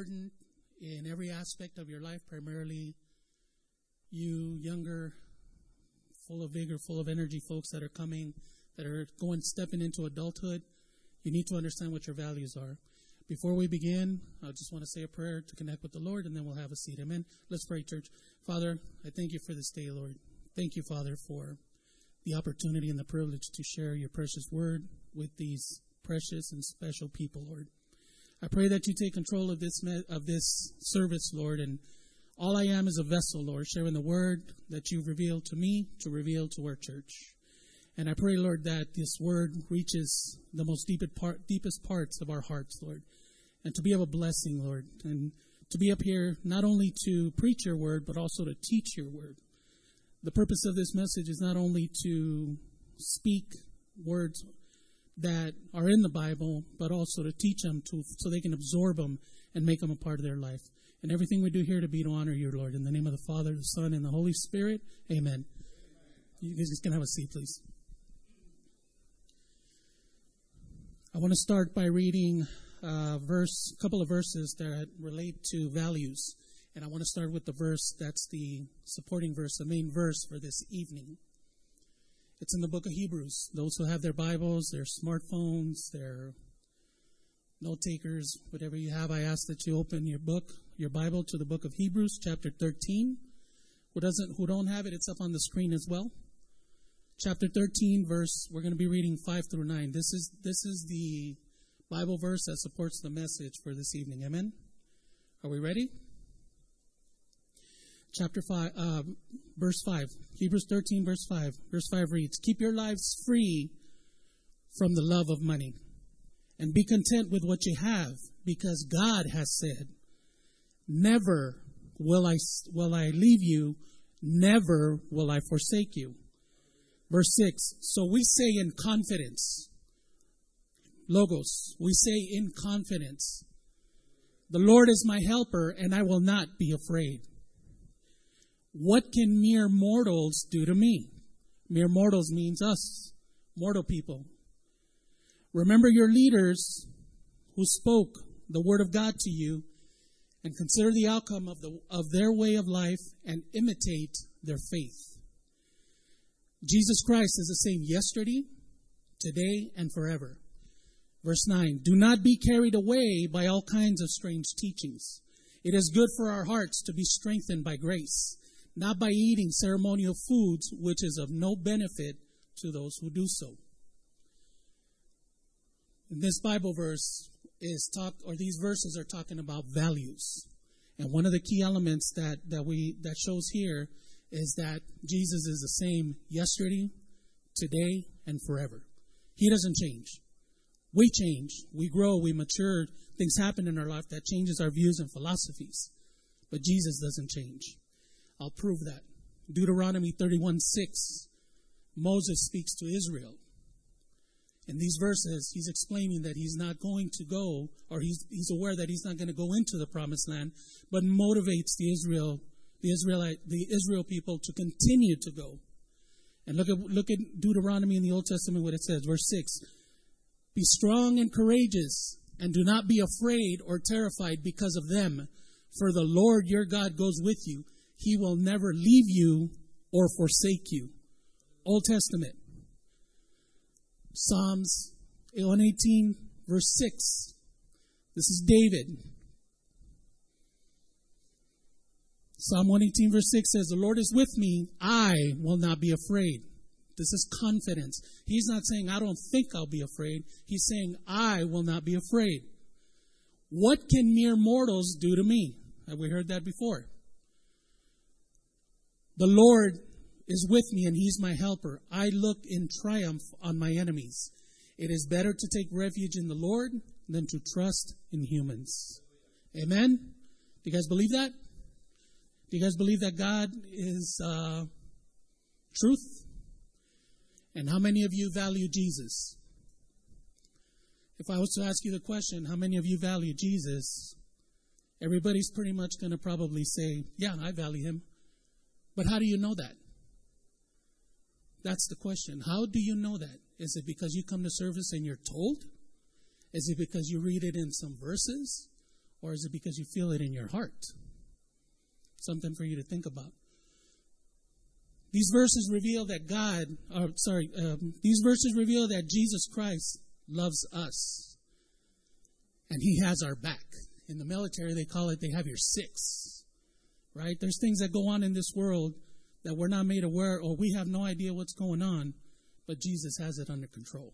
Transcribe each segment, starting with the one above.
important in every aspect of your life, primarily you younger, full of vigor, full of energy folks that are coming, that are going, stepping into adulthood. You need to understand what your values are. Before we begin, I just want to say a prayer to connect with the Lord, and then we'll have a seat. Amen. Let's pray, church. Father, I thank you for this day, Lord. Thank you, Father, for the opportunity and the privilege to share your precious word with these precious and special people, Lord. I pray that you take control of this of this service, Lord, and all I am is a vessel, Lord, sharing the word that you've revealed to me to reveal to our church. And I pray, Lord, that this word reaches the most deepest, part, deepest parts of our hearts, Lord, and to be of a blessing, Lord, and to be up here not only to preach your word, but also to teach your word. The purpose of this message is not only to speak words that are in the Bible, but also to teach them to, so they can absorb them and make them a part of their life. And everything we do here to be to honor you, Lord. In the name of the Father, the Son, and the Holy Spirit, amen. You guys can have a seat, please. I want to start by reading a verse, a couple of verses that relate to values. And I want to start with the verse that's the supporting verse, the main verse for this evening. It's in the book of Hebrews. Those who have their Bibles, their smartphones, their note takers, whatever you have, I ask that you open your book, your Bible to the book of Hebrews, chapter 13. Who doesn't who don't have it, it's up on the screen as well. Chapter 13, verse we're going to be reading 5 through 9. This is this is the Bible verse that supports the message for this evening. Amen. Are we ready? Chapter 5, uh, verse 5. Hebrews 13, verse 5. Verse 5 reads Keep your lives free from the love of money, and be content with what you have, because God has said, Never will I, will I leave you, never will I forsake you. Verse 6 So we say in confidence, Logos, we say in confidence, The Lord is my helper, and I will not be afraid. What can mere mortals do to me? Mere mortals means us, mortal people. Remember your leaders who spoke the word of God to you and consider the outcome of, the, of their way of life and imitate their faith. Jesus Christ is the same yesterday, today, and forever. Verse 9 Do not be carried away by all kinds of strange teachings. It is good for our hearts to be strengthened by grace not by eating ceremonial foods, which is of no benefit to those who do so. this Bible verse is talk, or these verses are talking about values. And one of the key elements that, that we that shows here is that Jesus is the same yesterday, today, and forever. He doesn't change. We change, we grow, we mature, things happen in our life that changes our views and philosophies. But Jesus doesn't change. I'll prove that. Deuteronomy 31 6, Moses speaks to Israel. In these verses, he's explaining that he's not going to go, or he's, he's aware that he's not going to go into the promised land, but motivates the Israel, the Israelite, the Israel people to continue to go. And look at, look at Deuteronomy in the Old Testament, what it says, verse 6. Be strong and courageous, and do not be afraid or terrified because of them, for the Lord your God goes with you. He will never leave you or forsake you. Old Testament. Psalms 118, verse 6. This is David. Psalm 118, verse 6 says, The Lord is with me. I will not be afraid. This is confidence. He's not saying, I don't think I'll be afraid. He's saying, I will not be afraid. What can mere mortals do to me? Have we heard that before? The Lord is with me and he's my helper. I look in triumph on my enemies. It is better to take refuge in the Lord than to trust in humans. Amen? Do you guys believe that? Do you guys believe that God is uh, truth? And how many of you value Jesus? If I was to ask you the question, how many of you value Jesus? Everybody's pretty much going to probably say, yeah, I value him. But how do you know that? That's the question. How do you know that? Is it because you come to service and you're told? Is it because you read it in some verses? Or is it because you feel it in your heart? Something for you to think about. These verses reveal that God, or sorry, um, these verses reveal that Jesus Christ loves us. And He has our back. In the military, they call it, they have your six. Right? There's things that go on in this world that we're not made aware or we have no idea what's going on, but Jesus has it under control.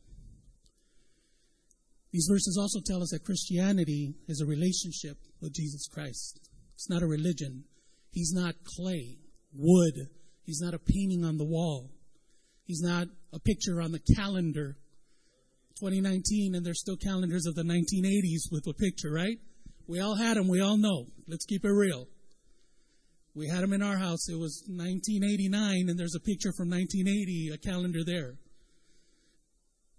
These verses also tell us that Christianity is a relationship with Jesus Christ. It's not a religion. He's not clay, wood. He's not a painting on the wall. He's not a picture on the calendar. 2019, and there's still calendars of the 1980s with a picture, right? We all had them. We all know. Let's keep it real. We had them in our house. It was 1989, and there's a picture from 1980, a calendar there.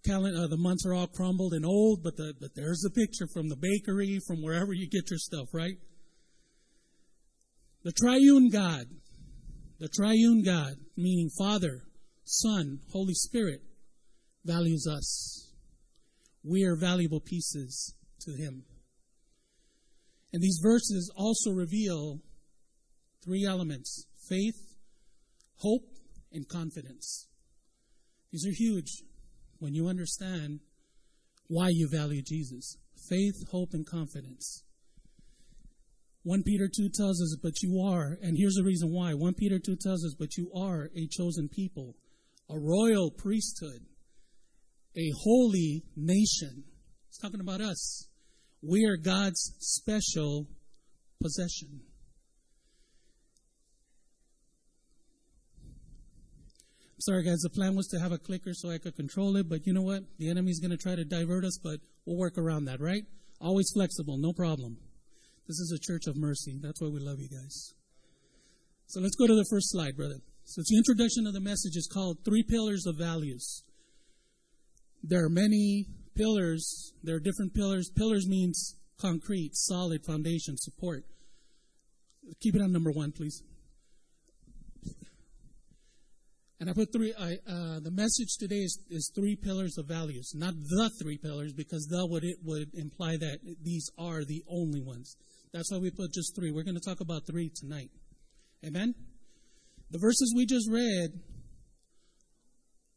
Calendar, uh, the months are all crumbled and old, but, the, but there's a picture from the bakery, from wherever you get your stuff, right? The triune God, the triune God, meaning Father, Son, Holy Spirit, values us. We are valuable pieces to Him. And these verses also reveal Three elements faith, hope, and confidence. These are huge when you understand why you value Jesus faith, hope, and confidence. 1 Peter 2 tells us, but you are, and here's the reason why. 1 Peter 2 tells us, but you are a chosen people, a royal priesthood, a holy nation. It's talking about us. We are God's special possession. Sorry, guys, the plan was to have a clicker so I could control it, but you know what? The enemy's going to try to divert us, but we'll work around that, right? Always flexible, no problem. This is a church of mercy. That's why we love you guys. So let's go to the first slide, brother. So the introduction of the message is called Three Pillars of Values. There are many pillars. There are different pillars. Pillars means concrete, solid foundation, support. Keep it on number one, please. And I put three, I, uh, the message today is, is three pillars of values, not the three pillars, because the would, it would imply that these are the only ones. That's why we put just three. We're going to talk about three tonight. Amen? The verses we just read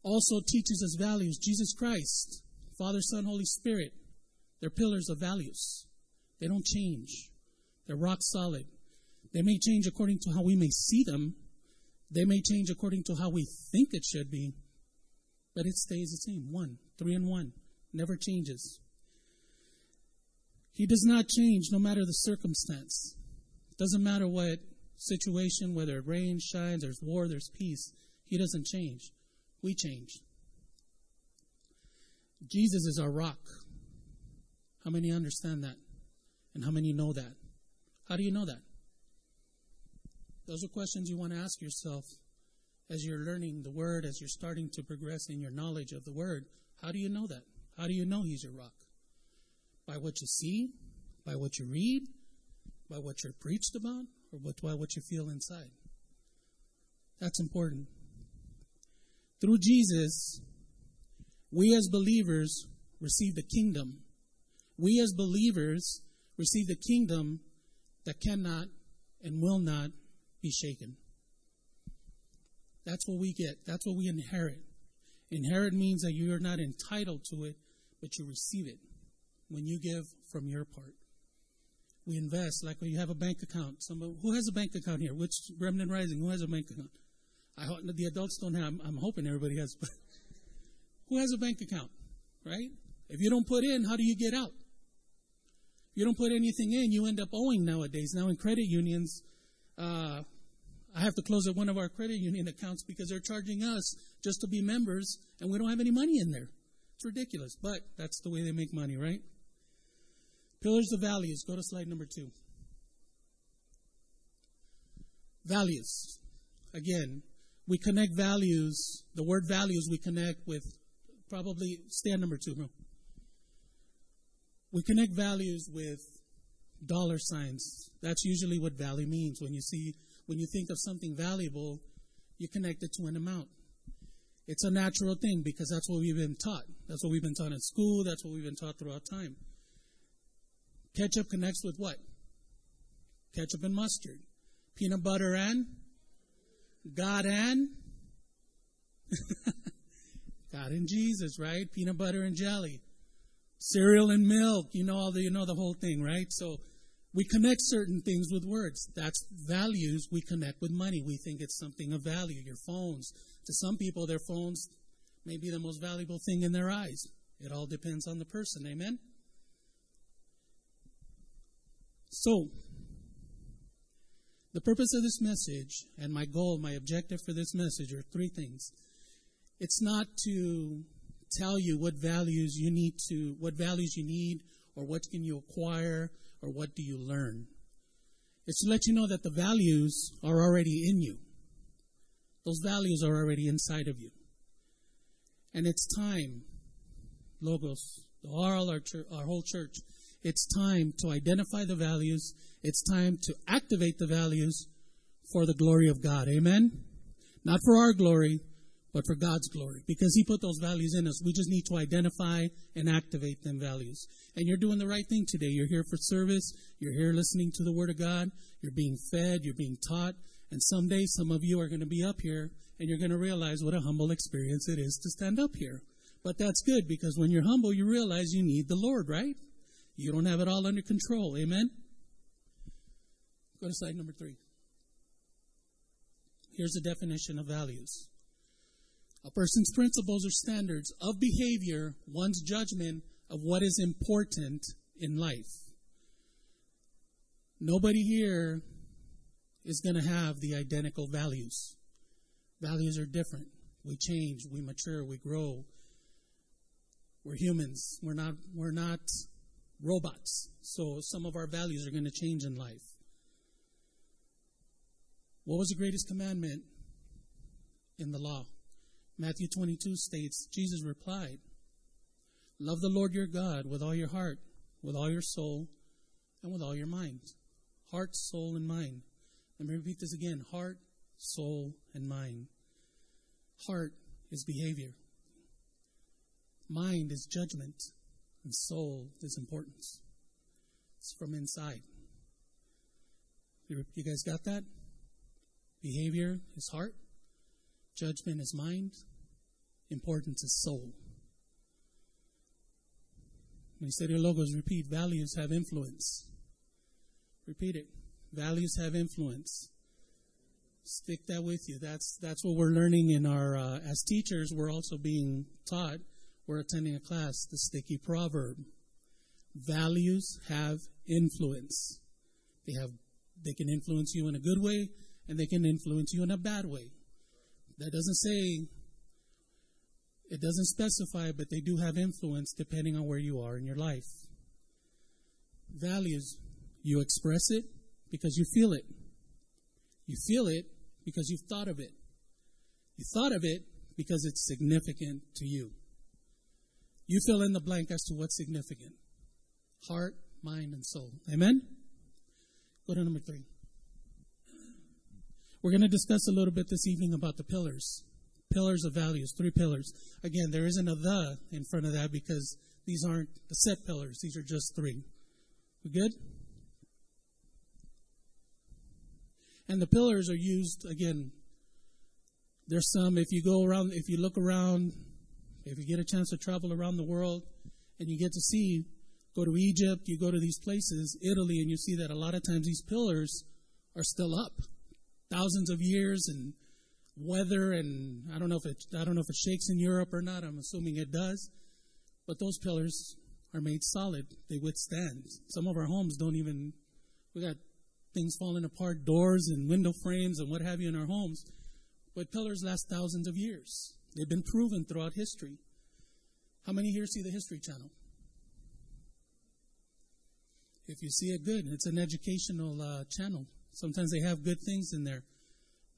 also teaches us values. Jesus Christ, Father, Son, Holy Spirit, they're pillars of values. They don't change. They're rock solid. They may change according to how we may see them, they may change according to how we think it should be, but it stays the same. One, three and one. Never changes. He does not change no matter the circumstance. Doesn't matter what situation, whether it rains, shines, there's war, there's peace. He doesn't change. We change. Jesus is our rock. How many understand that? And how many know that? How do you know that? Those are questions you want to ask yourself as you're learning the Word, as you're starting to progress in your knowledge of the Word. How do you know that? How do you know He's your rock? By what you see? By what you read? By what you're preached about? Or by what you feel inside? That's important. Through Jesus, we as believers receive the kingdom. We as believers receive the kingdom that cannot and will not be shaken. That's what we get. That's what we inherit. Inherit means that you are not entitled to it, but you receive it when you give from your part. We invest like when you have a bank account. Somebody, who has a bank account here? Which Remnant Rising? Who has a bank account? I hope the adults don't have. I'm hoping everybody has. who has a bank account, right? If you don't put in, how do you get out? If you don't put anything in, you end up owing nowadays. Now in credit unions, uh, I have to close at one of our credit union accounts because they're charging us just to be members, and we don't have any money in there. It's ridiculous, but that's the way they make money, right? Pillars of values. Go to slide number two. Values. Again, we connect values, the word values we connect with probably stand number two. We connect values with dollar signs. That's usually what value means. When you see, when you think of something valuable, you connect it to an amount. It's a natural thing because that's what we've been taught. That's what we've been taught in school. That's what we've been taught throughout time. Ketchup connects with what? ketchup and mustard, peanut butter and God and God and Jesus, right? Peanut butter and jelly, cereal and milk. You know all the you know the whole thing, right? So we connect certain things with words. That's values. We connect with money. We think it's something of value. Your phones. To some people, their phones may be the most valuable thing in their eyes. It all depends on the person. Amen? So, the purpose of this message and my goal, my objective for this message are three things. It's not to tell you what values you need to, what values you need, or what can you acquire, or what do you learn. It's to let you know that the values are already in you. Those values are already inside of you. And it's time, Logos, all our, church, our whole church, it's time to identify the values. It's time to activate the values for the glory of God. Amen? Not for our glory, but for God's glory. Because He put those values in us. We just need to identify and activate them values. And you're doing the right thing today. You're here for service. You're here listening to the Word of God. You're being fed. You're being taught. And someday some of you are going to be up here and you're going to realize what a humble experience it is to stand up here. But that's good because when you're humble, you realize you need the Lord, right? You don't have it all under control. Amen? Go to slide number three. Here's a definition of values a person's principles or standards of behavior, one's judgment of what is important in life. Nobody here is going to have the identical values. Values are different. We change, we mature, we grow. We're humans. We're not we're not robots. So some of our values are going to change in life. What was the greatest commandment in the law? Matthew 22 states, Jesus replied, Love the Lord your God with all your heart, with all your soul, and with all your mind. Heart, soul, and mind. Let me repeat this again heart, soul, and mind. Heart is behavior, mind is judgment, and soul is importance. It's from inside. You guys got that? Behavior is heart, judgment is mind, importance is soul. Your logos, repeat values have influence. Repeat it. Values have influence. Stick that with you. That's that's what we're learning in our uh, as teachers. We're also being taught. We're attending a class, the sticky proverb. Values have influence. They have they can influence you in a good way, and they can influence you in a bad way. That doesn't say it doesn't specify, but they do have influence depending on where you are in your life. Values, you express it, because you feel it. You feel it because you've thought of it. You thought of it because it's significant to you. You fill in the blank as to what's significant heart, mind, and soul. Amen? Go to number three. We're going to discuss a little bit this evening about the pillars. Pillars of values, three pillars. Again, there isn't a the in front of that because these aren't the set pillars, these are just three. We good? And the pillars are used, again, there's some, if you go around, if you look around, if you get a chance to travel around the world and you get to see, go to Egypt, you go to these places, Italy, and you see that a lot of times these pillars are still up. Thousands of years and weather and I don't know if it I don't know if it shakes in Europe or not. I'm assuming it does. But those pillars are made solid. They withstand. Some of our homes don't even we got things falling apart, doors and window frames and what have you in our homes. But pillars last thousands of years. They've been proven throughout history. How many here see the History Channel? If you see it, good. It's an educational uh, channel. Sometimes they have good things in there.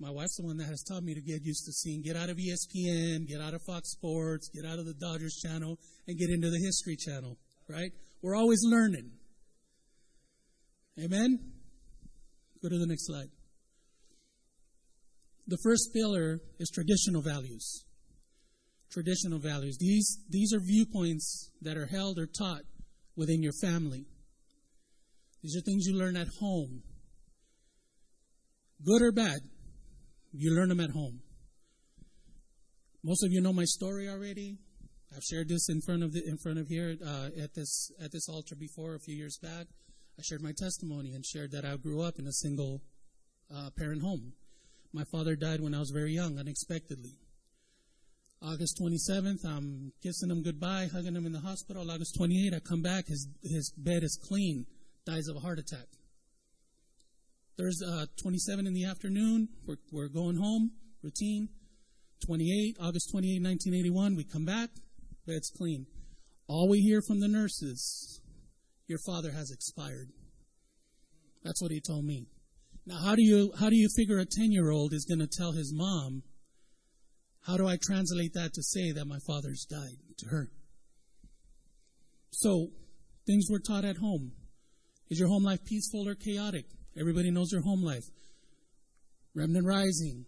My wife's the one that has taught me to get used to seeing, get out of ESPN, get out of Fox Sports, get out of the Dodgers channel, and get into the History Channel, right? We're always learning. Amen? Go to the next slide. The first pillar is traditional values. Traditional values. These, these are viewpoints that are held or taught within your family. These are things you learn at home. Good or bad, you learn them at home. Most of you know my story already. I've shared this in front of the, in front of here uh, at this at this altar before a few years back. I shared my testimony and shared that I grew up in a single uh, parent home. My father died when I was very young, unexpectedly. August 27th, I'm kissing him goodbye, hugging him in the hospital. August 28th, I come back, his, his bed is clean, dies of a heart attack. Thursday, uh, 27 in the afternoon, we're, we're going home, routine. 28, August 28, 1981, we come back, bed's clean. All we hear from the nurses, your father has expired. That's what he told me. Now, how do you, how do you figure a 10 year old is going to tell his mom how do I translate that to say that my father's died to her? So, things were taught at home. Is your home life peaceful or chaotic? Everybody knows your home life. Remnant rising.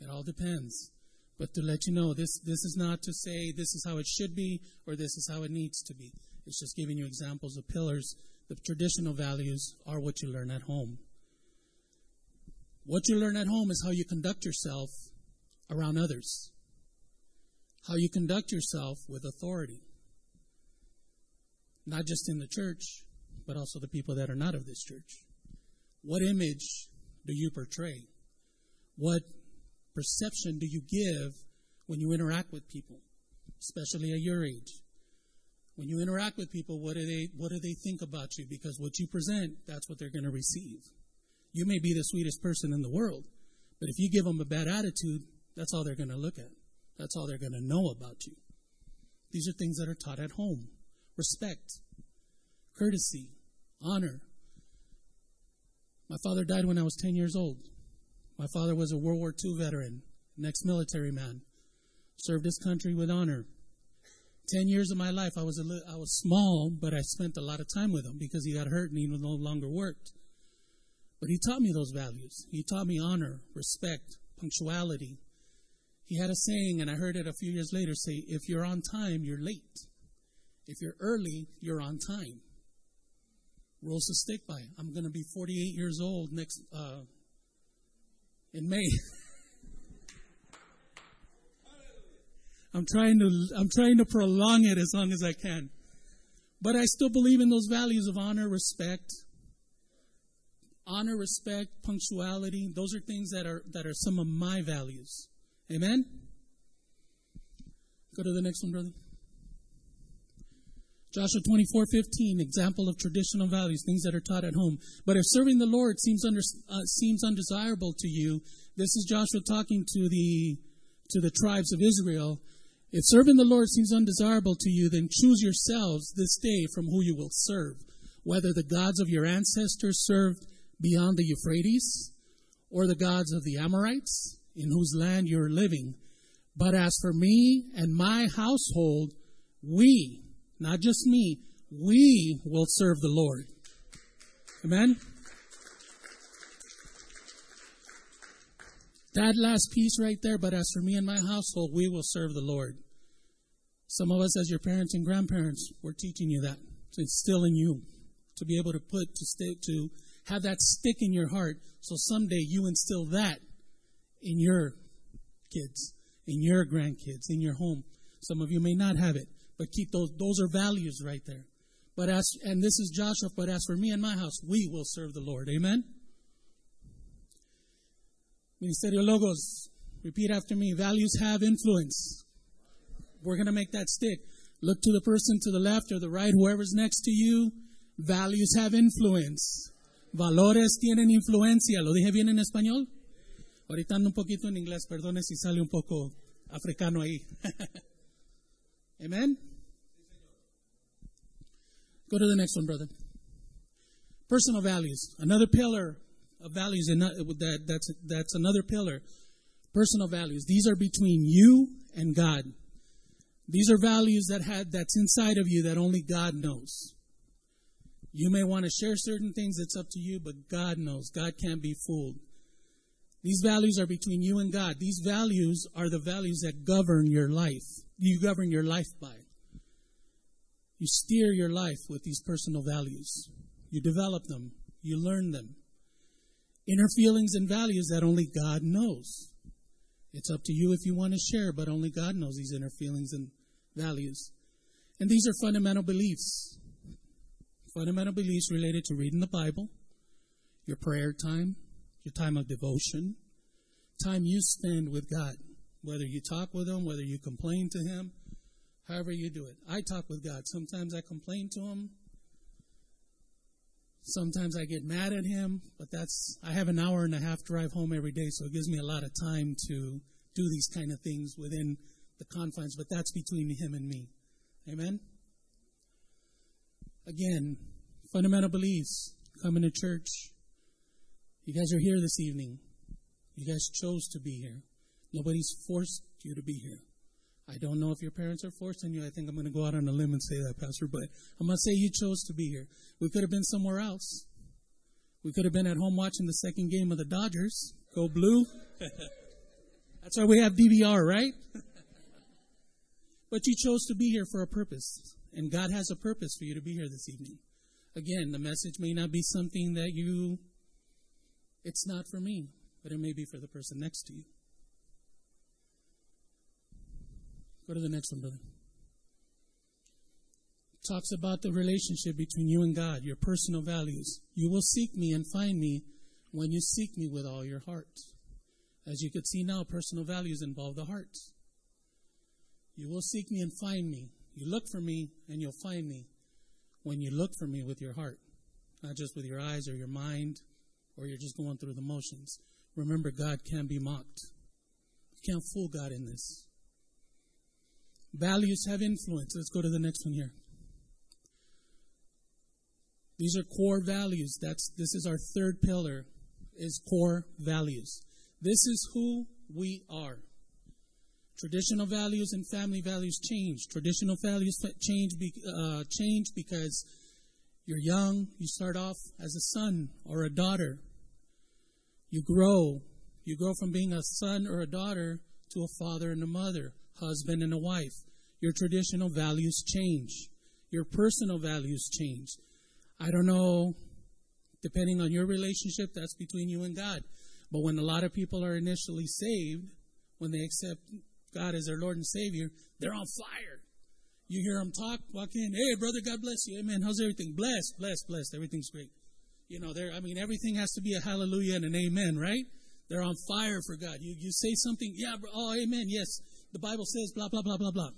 It all depends. But to let you know, this, this is not to say this is how it should be or this is how it needs to be. It's just giving you examples of pillars. The traditional values are what you learn at home. What you learn at home is how you conduct yourself around others, how you conduct yourself with authority, not just in the church, but also the people that are not of this church. What image do you portray? What perception do you give when you interact with people, especially at your age? When you interact with people, what do they what do they think about you? Because what you present, that's what they're going to receive. You may be the sweetest person in the world, but if you give them a bad attitude, that's all they're going to look at. That's all they're going to know about you. These are things that are taught at home respect, courtesy, honor. My father died when I was 10 years old. My father was a World War II veteran, an ex military man, served his country with honor. 10 years of my life, I was, a li- I was small, but I spent a lot of time with him because he got hurt and he no longer worked. But he taught me those values. He taught me honor, respect, punctuality, he had a saying, and I heard it a few years later say, if you're on time, you're late. If you're early, you're on time. Rules to stick by. I'm going to be 48 years old next, uh, in May. I'm trying to, I'm trying to prolong it as long as I can. But I still believe in those values of honor, respect, honor, respect, punctuality. Those are things that are, that are some of my values. Amen? Go to the next one, brother. Joshua 24, 15, example of traditional values, things that are taught at home. But if serving the Lord seems, under, uh, seems undesirable to you, this is Joshua talking to the, to the tribes of Israel. If serving the Lord seems undesirable to you, then choose yourselves this day from who you will serve, whether the gods of your ancestors served beyond the Euphrates, or the gods of the Amorites, in whose land you're living. But as for me and my household, we, not just me, we will serve the Lord. Amen? That last piece right there, but as for me and my household, we will serve the Lord. Some of us, as your parents and grandparents, we're teaching you that. It's still in you to be able to put, to stay, to have that stick in your heart so someday you instill that in your kids, in your grandkids, in your home. Some of you may not have it, but keep those. Those are values right there. But as and this is Joshua. But as for me and my house, we will serve the Lord. Amen. Ministerio Logos. Repeat after me. Values have influence. We're going to make that stick. Look to the person to the left or the right, whoever's next to you. Values have influence. Valores tienen influencia. ¿Lo dije bien en español? Ahorita ando un poquito en inglés, perdone si sale un poco africano ahí. Amen? Go to the next one, brother. Personal values. Another pillar of values, and that, that's, that's another pillar. Personal values. These are between you and God. These are values that had that's inside of you that only God knows. You may want to share certain things, it's up to you, but God knows. God can't be fooled. These values are between you and God. These values are the values that govern your life. You govern your life by. You steer your life with these personal values. You develop them. You learn them. inner feelings and values that only God knows. It's up to you if you want to share, but only God knows these inner feelings and values. And these are fundamental beliefs. Fundamental beliefs related to reading the Bible, your prayer time, your time of devotion, time you spend with God, whether you talk with Him, whether you complain to Him, however you do it. I talk with God. Sometimes I complain to Him. Sometimes I get mad at Him, but that's, I have an hour and a half drive home every day, so it gives me a lot of time to do these kind of things within the confines, but that's between Him and me. Amen? Again, fundamental beliefs, coming to church. You guys are here this evening. You guys chose to be here. Nobody's forced you to be here. I don't know if your parents are forcing you. I think I'm going to go out on a limb and say that, Pastor, but I'm going to say you chose to be here. We could have been somewhere else. We could have been at home watching the second game of the Dodgers. Go blue. That's why we have DVR, right? but you chose to be here for a purpose. And God has a purpose for you to be here this evening. Again, the message may not be something that you, it's not for me, but it may be for the person next to you. Go to the next one, brother. Talks about the relationship between you and God, your personal values. You will seek me and find me when you seek me with all your heart. As you could see now, personal values involve the heart. You will seek me and find me. You look for me and you'll find me when you look for me with your heart, not just with your eyes or your mind, or you're just going through the motions. Remember, God can't be mocked. You can't fool God in this. Values have influence. Let's go to the next one here. These are core values. That's this is our third pillar is core values. This is who we are. Traditional values and family values change. Traditional values change, be, uh, change because you're young, you start off as a son or a daughter. You grow. You grow from being a son or a daughter to a father and a mother, husband and a wife. Your traditional values change. Your personal values change. I don't know, depending on your relationship, that's between you and God. But when a lot of people are initially saved, when they accept God as their Lord and Savior, they're on fire. You hear them talk, walk in, hey, brother, God bless you. Amen. How's everything? Blessed, blessed, blessed. Everything's great. You know, there. I mean, everything has to be a hallelujah and an amen, right? They're on fire for God. You, you say something, yeah, oh, amen, yes. The Bible says blah, blah, blah, blah, blah.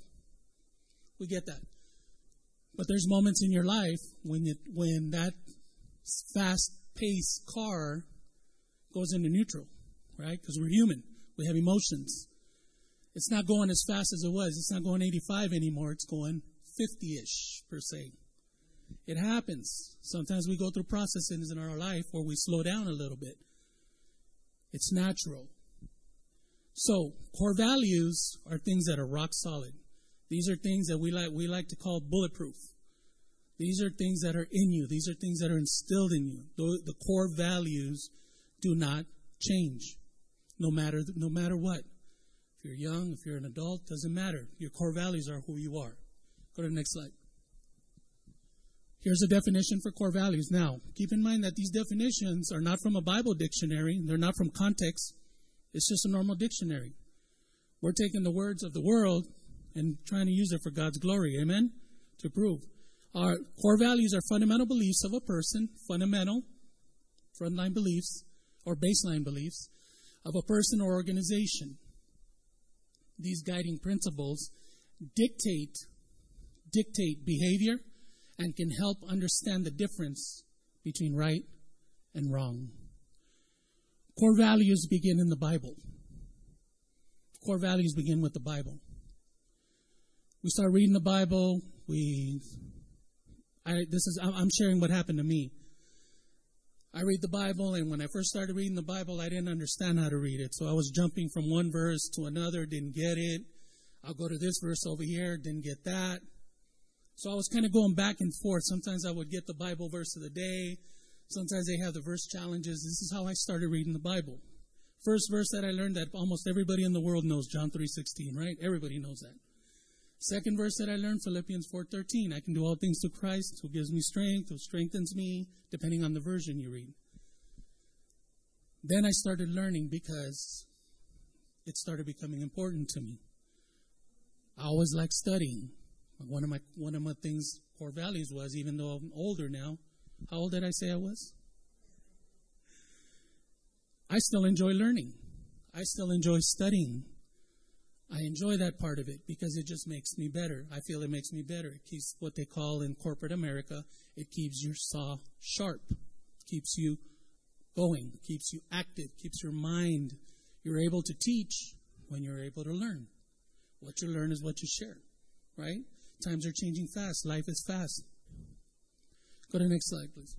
We get that. But there's moments in your life when it, when that fast-paced car goes into neutral, right? Because we're human. We have emotions. It's not going as fast as it was. It's not going 85 anymore. It's going 50-ish per se. It happens. Sometimes we go through processes in our life where we slow down a little bit. It's natural. So, core values are things that are rock solid. These are things that we like we like to call bulletproof. These are things that are in you. These are things that are instilled in you. The, the core values do not change, no matter no matter what. If you're young, if you're an adult, doesn't matter. Your core values are who you are. Go to the next slide. Here's a definition for core values. Now, keep in mind that these definitions are not from a Bible dictionary, they're not from context. It's just a normal dictionary. We're taking the words of the world and trying to use it for God's glory. Amen? To prove. Our core values are fundamental beliefs of a person, fundamental, frontline beliefs, or baseline beliefs of a person or organization. These guiding principles dictate dictate behavior and can help understand the difference between right and wrong. Core values begin in the Bible. Core values begin with the Bible. We start reading the Bible. We, I, this is, I'm sharing what happened to me. I read the Bible, and when I first started reading the Bible, I didn't understand how to read it. So I was jumping from one verse to another, didn't get it. I'll go to this verse over here, didn't get that. So I was kind of going back and forth. Sometimes I would get the Bible verse of the day. Sometimes they have the verse challenges. This is how I started reading the Bible. First verse that I learned that almost everybody in the world knows, John 3.16, right? Everybody knows that. Second verse that I learned, Philippians 4.13. I can do all things through Christ who gives me strength, who strengthens me, depending on the version you read. Then I started learning because it started becoming important to me. I always liked studying. One of my one of my things core values was even though I'm older now. How old did I say I was? I still enjoy learning. I still enjoy studying. I enjoy that part of it because it just makes me better. I feel it makes me better. It keeps what they call in corporate America, it keeps your saw sharp, keeps you going, keeps you active, keeps your mind. You're able to teach when you're able to learn. What you learn is what you share, right? Times are changing fast. Life is fast. Go to the next slide, please.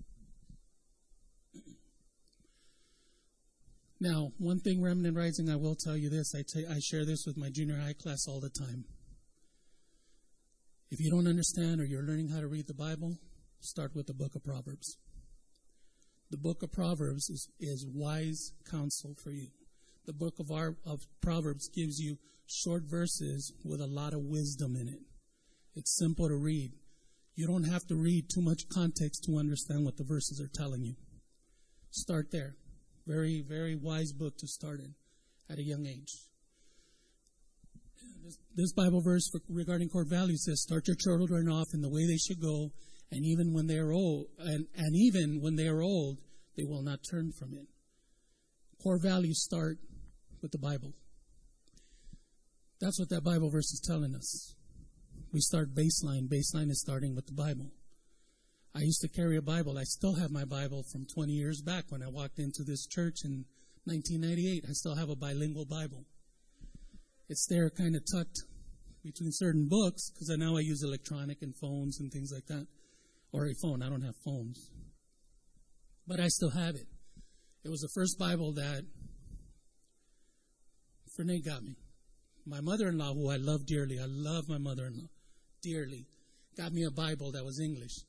Now, one thing, Remnant Rising, I will tell you this. I, t- I share this with my junior high class all the time. If you don't understand or you're learning how to read the Bible, start with the book of Proverbs. The book of Proverbs is, is wise counsel for you. The book of, our, of Proverbs gives you short verses with a lot of wisdom in it. It's simple to read. You don't have to read too much context to understand what the verses are telling you. Start there. Very, very wise book to start in at a young age. This, this Bible verse regarding core values says, "Start your children off in the way they should go, and even when they are old, and, and even when they are old, they will not turn from it." Core values start with the Bible. That's what that Bible verse is telling us. We start baseline. Baseline is starting with the Bible. I used to carry a Bible. I still have my Bible from 20 years back when I walked into this church in 1998. I still have a bilingual Bible. It's there kind of tucked between certain books because now I use electronic and phones and things like that. Or a phone. I don't have phones. But I still have it. It was the first Bible that Fernay got me. My mother in law, who I love dearly, I love my mother in law dearly, got me a Bible that was English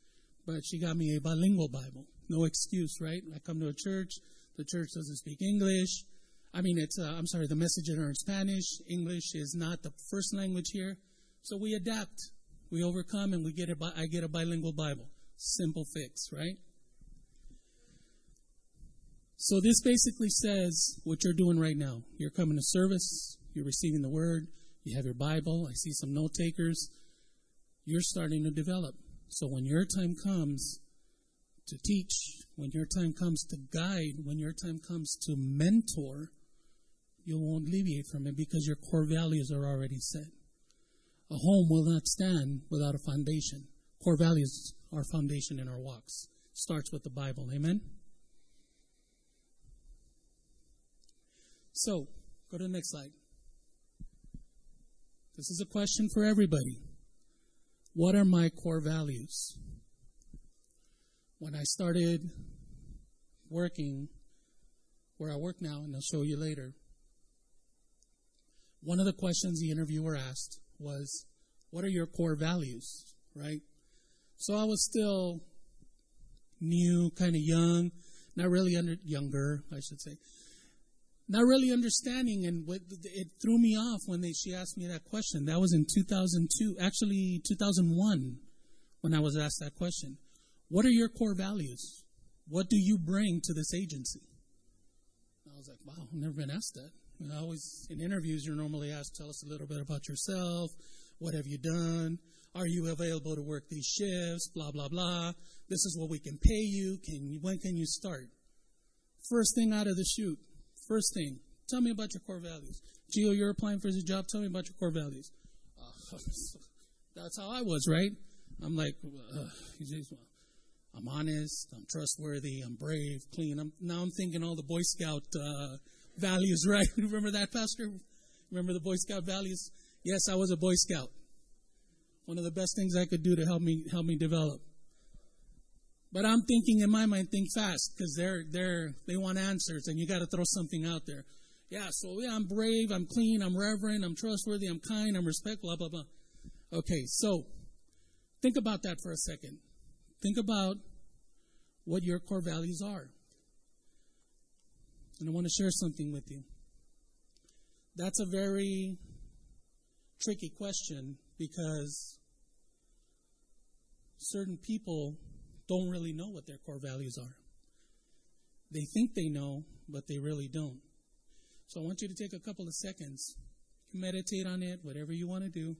but she got me a bilingual Bible. No excuse, right? I come to a church, the church doesn't speak English. I mean, it's, uh, I'm sorry, the messages are in Spanish. English is not the first language here. So we adapt. We overcome and we get a, I get a bilingual Bible. Simple fix, right? So this basically says what you're doing right now. You're coming to service, you're receiving the word, you have your Bible. I see some note takers. You're starting to develop. So when your time comes to teach, when your time comes to guide, when your time comes to mentor, you won't deviate from it because your core values are already set. A home will not stand without a foundation. Core values are foundation in our walks. Starts with the Bible. Amen? So, go to the next slide. This is a question for everybody. What are my core values? When I started working where I work now, and I'll show you later, one of the questions the interviewer asked was, What are your core values? Right? So I was still new, kind of young, not really under, younger, I should say, not really understanding, and it threw me off when they, she asked me that question. That was in 2002, actually 2001, when I was asked that question. What are your core values? What do you bring to this agency? I was like, wow, I've never been asked that. I always, in interviews, you're normally asked, tell us a little bit about yourself. What have you done? Are you available to work these shifts? Blah, blah, blah. This is what we can pay you. Can you, when can you start? First thing out of the chute, First thing, tell me about your core values. Gio, you're applying for this job. Tell me about your core values. Uh, that's how I was, right? I'm like, uh, I'm honest, I'm trustworthy, I'm brave, clean. I'm, now I'm thinking all the Boy Scout uh, values, right? Remember that, Pastor? Remember the Boy Scout values? Yes, I was a Boy Scout. One of the best things I could do to help me help me develop. But I'm thinking in my mind, think fast because they're they're they want answers, and you got to throw something out there. Yeah, so yeah, I'm brave, I'm clean, I'm reverent, I'm trustworthy, I'm kind, I'm respectful, blah blah blah. Okay, so think about that for a second. Think about what your core values are. And I want to share something with you. That's a very tricky question because certain people don't really know what their core values are. They think they know, but they really don't. So I want you to take a couple of seconds, meditate on it, whatever you want to do.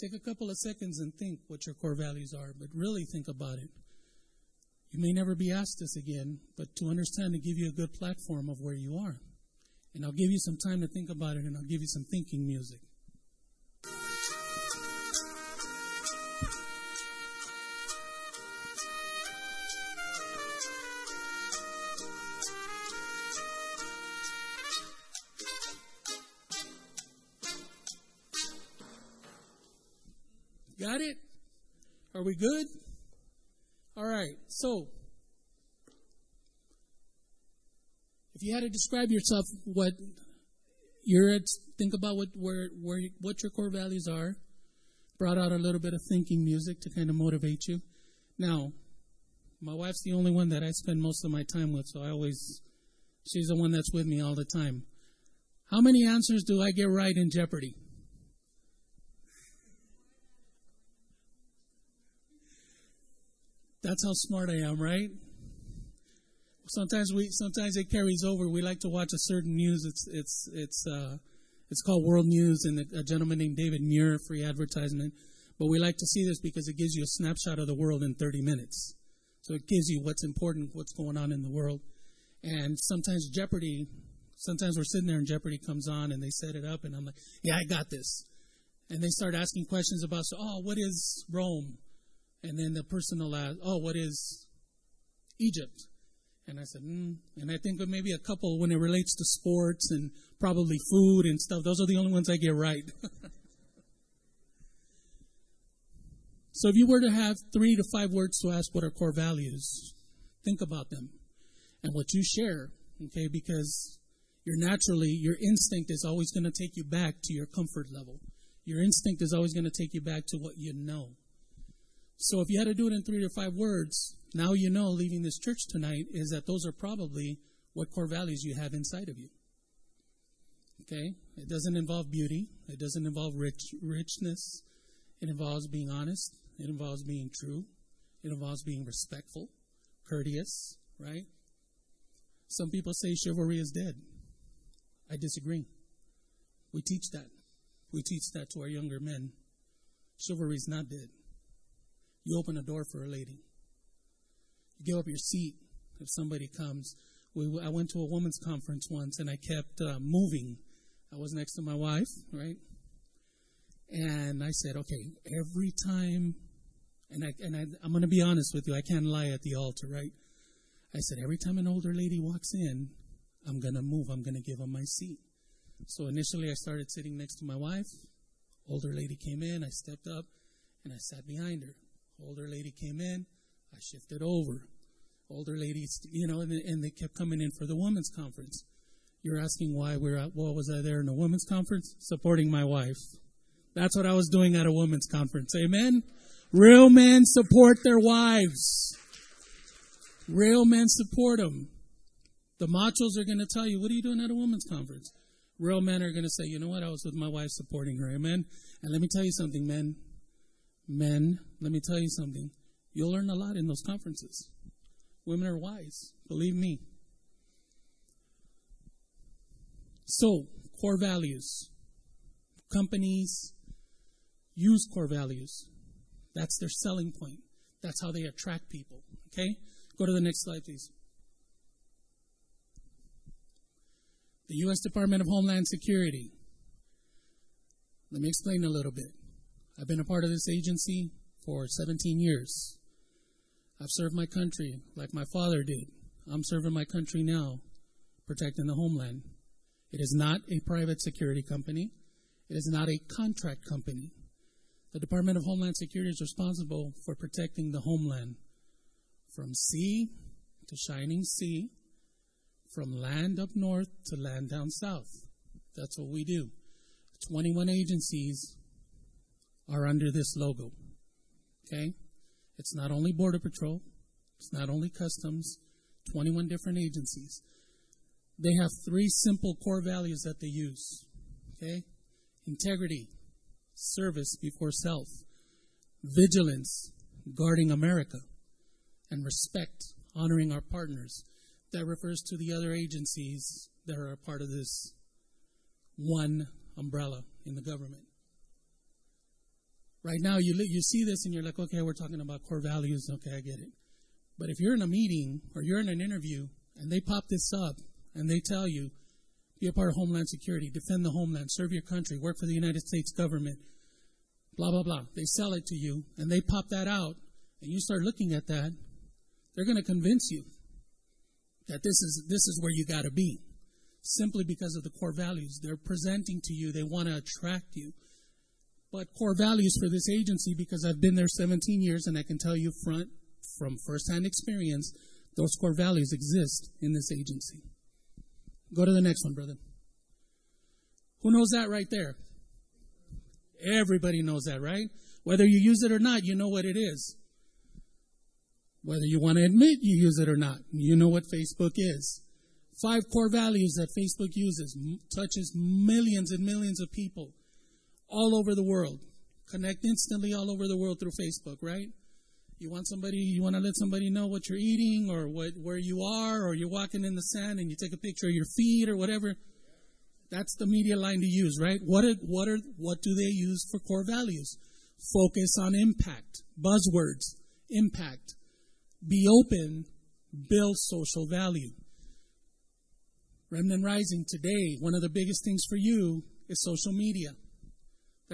Take a couple of seconds and think what your core values are, but really think about it. You may never be asked this again, but to understand to give you a good platform of where you are. And I'll give you some time to think about it and I'll give you some thinking music. We good? All right. So, if you had to describe yourself, what you're at, think about what where where what your core values are. Brought out a little bit of thinking music to kind of motivate you. Now, my wife's the only one that I spend most of my time with, so I always she's the one that's with me all the time. How many answers do I get right in Jeopardy? That's how smart I am, right? Sometimes we, sometimes it carries over. We like to watch a certain news. It's, it's, it's, uh, it's called World News, and a gentleman named David Muir, free advertisement. But we like to see this because it gives you a snapshot of the world in 30 minutes. So it gives you what's important, what's going on in the world. And sometimes Jeopardy, sometimes we're sitting there and Jeopardy comes on and they set it up, and I'm like, yeah, I got this. And they start asking questions about, so, oh, what is Rome? And then the person will ask, oh, what is Egypt? And I said, mm. and I think of maybe a couple when it relates to sports and probably food and stuff. Those are the only ones I get right. so if you were to have three to five words to ask what are core values, think about them and what you share, okay? Because you're naturally, your instinct is always going to take you back to your comfort level. Your instinct is always going to take you back to what you know. So if you had to do it in three to five words, now you know leaving this church tonight is that those are probably what core values you have inside of you. Okay? It doesn't involve beauty. It doesn't involve rich, richness. It involves being honest. It involves being true. It involves being respectful, courteous, right? Some people say chivalry is dead. I disagree. We teach that. We teach that to our younger men. Chivalry is not dead. You open a door for a lady. You give up your seat if somebody comes. We, I went to a women's conference once and I kept uh, moving. I was next to my wife, right? And I said, okay, every time, and, I, and I, I'm going to be honest with you, I can't lie at the altar, right? I said, every time an older lady walks in, I'm going to move. I'm going to give them my seat. So initially, I started sitting next to my wife. Older lady came in. I stepped up and I sat behind her. Older lady came in, I shifted over. Older ladies, you know, and, and they kept coming in for the women's conference. You're asking why we're at, what was I there in a women's conference? Supporting my wife. That's what I was doing at a women's conference. Amen? Real men support their wives. Real men support them. The machos are going to tell you, what are you doing at a women's conference? Real men are going to say, you know what? I was with my wife supporting her. Amen? And let me tell you something, men. Men, let me tell you something. You'll learn a lot in those conferences. Women are wise, believe me. So, core values. Companies use core values. That's their selling point. That's how they attract people. Okay? Go to the next slide, please. The U.S. Department of Homeland Security. Let me explain a little bit. I've been a part of this agency for 17 years. I've served my country like my father did. I'm serving my country now, protecting the homeland. It is not a private security company. It is not a contract company. The Department of Homeland Security is responsible for protecting the homeland from sea to shining sea, from land up north to land down south. That's what we do. 21 agencies are under this logo. Okay? It's not only Border Patrol, it's not only Customs, 21 different agencies. They have three simple core values that they use. Okay? Integrity, service before self, vigilance, guarding America, and respect, honoring our partners. that refers to the other agencies that are a part of this one umbrella in the government. Right now, you you see this and you're like, okay, we're talking about core values. Okay, I get it. But if you're in a meeting or you're in an interview and they pop this up and they tell you, be a part of Homeland Security, defend the homeland, serve your country, work for the United States government, blah, blah, blah. They sell it to you and they pop that out and you start looking at that, they're going to convince you that this is, this is where you got to be simply because of the core values. They're presenting to you, they want to attract you. But core values for this agency, because I've been there 17 years and I can tell you front from firsthand experience, those core values exist in this agency. Go to the next one, brother. Who knows that right there? Everybody knows that, right? Whether you use it or not, you know what it is. Whether you want to admit you use it or not, you know what Facebook is. Five core values that Facebook uses, touches millions and millions of people all over the world. Connect instantly all over the world through Facebook, right? You want somebody, you want to let somebody know what you're eating or what, where you are, or you're walking in the sand and you take a picture of your feet or whatever. That's the media line to use, right? What are, what are, what do they use for core values? Focus on impact, buzzwords, impact, be open, build social value. Remnant Rising today, one of the biggest things for you is social media.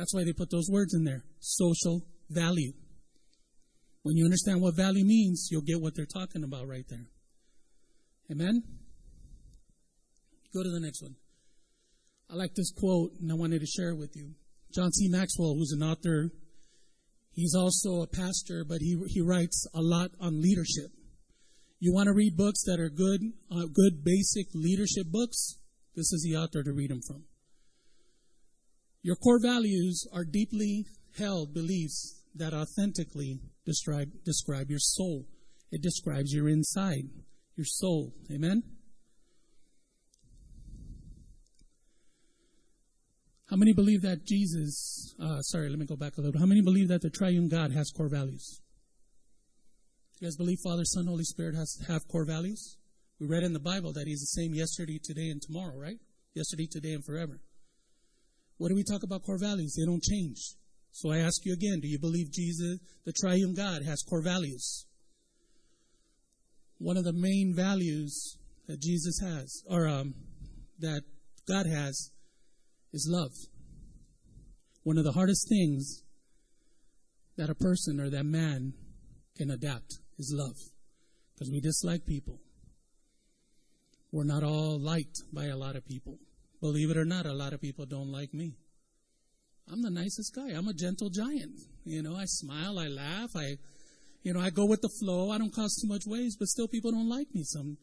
That's why they put those words in there. Social value. When you understand what value means, you'll get what they're talking about right there. Amen? Go to the next one. I like this quote and I wanted to share it with you. John C. Maxwell, who's an author, he's also a pastor, but he, he writes a lot on leadership. You want to read books that are good, uh, good basic leadership books? This is the author to read them from. Your core values are deeply held beliefs that authentically describe, describe your soul. It describes your inside, your soul. Amen? How many believe that Jesus, uh, sorry, let me go back a little. How many believe that the triune God has core values? You guys believe Father, Son, Holy Spirit has have core values? We read in the Bible that He's the same yesterday, today, and tomorrow, right? Yesterday, today, and forever. What do we talk about core values? They don't change. So I ask you again, do you believe Jesus, the triune God, has core values? One of the main values that Jesus has, or um, that God has, is love. One of the hardest things that a person or that man can adapt is love. Because we dislike people. We're not all liked by a lot of people. Believe it or not, a lot of people don't like me. I'm the nicest guy. I'm a gentle giant. You know, I smile, I laugh, I, you know, I go with the flow. I don't cause too much waves, but still people don't like me. Some,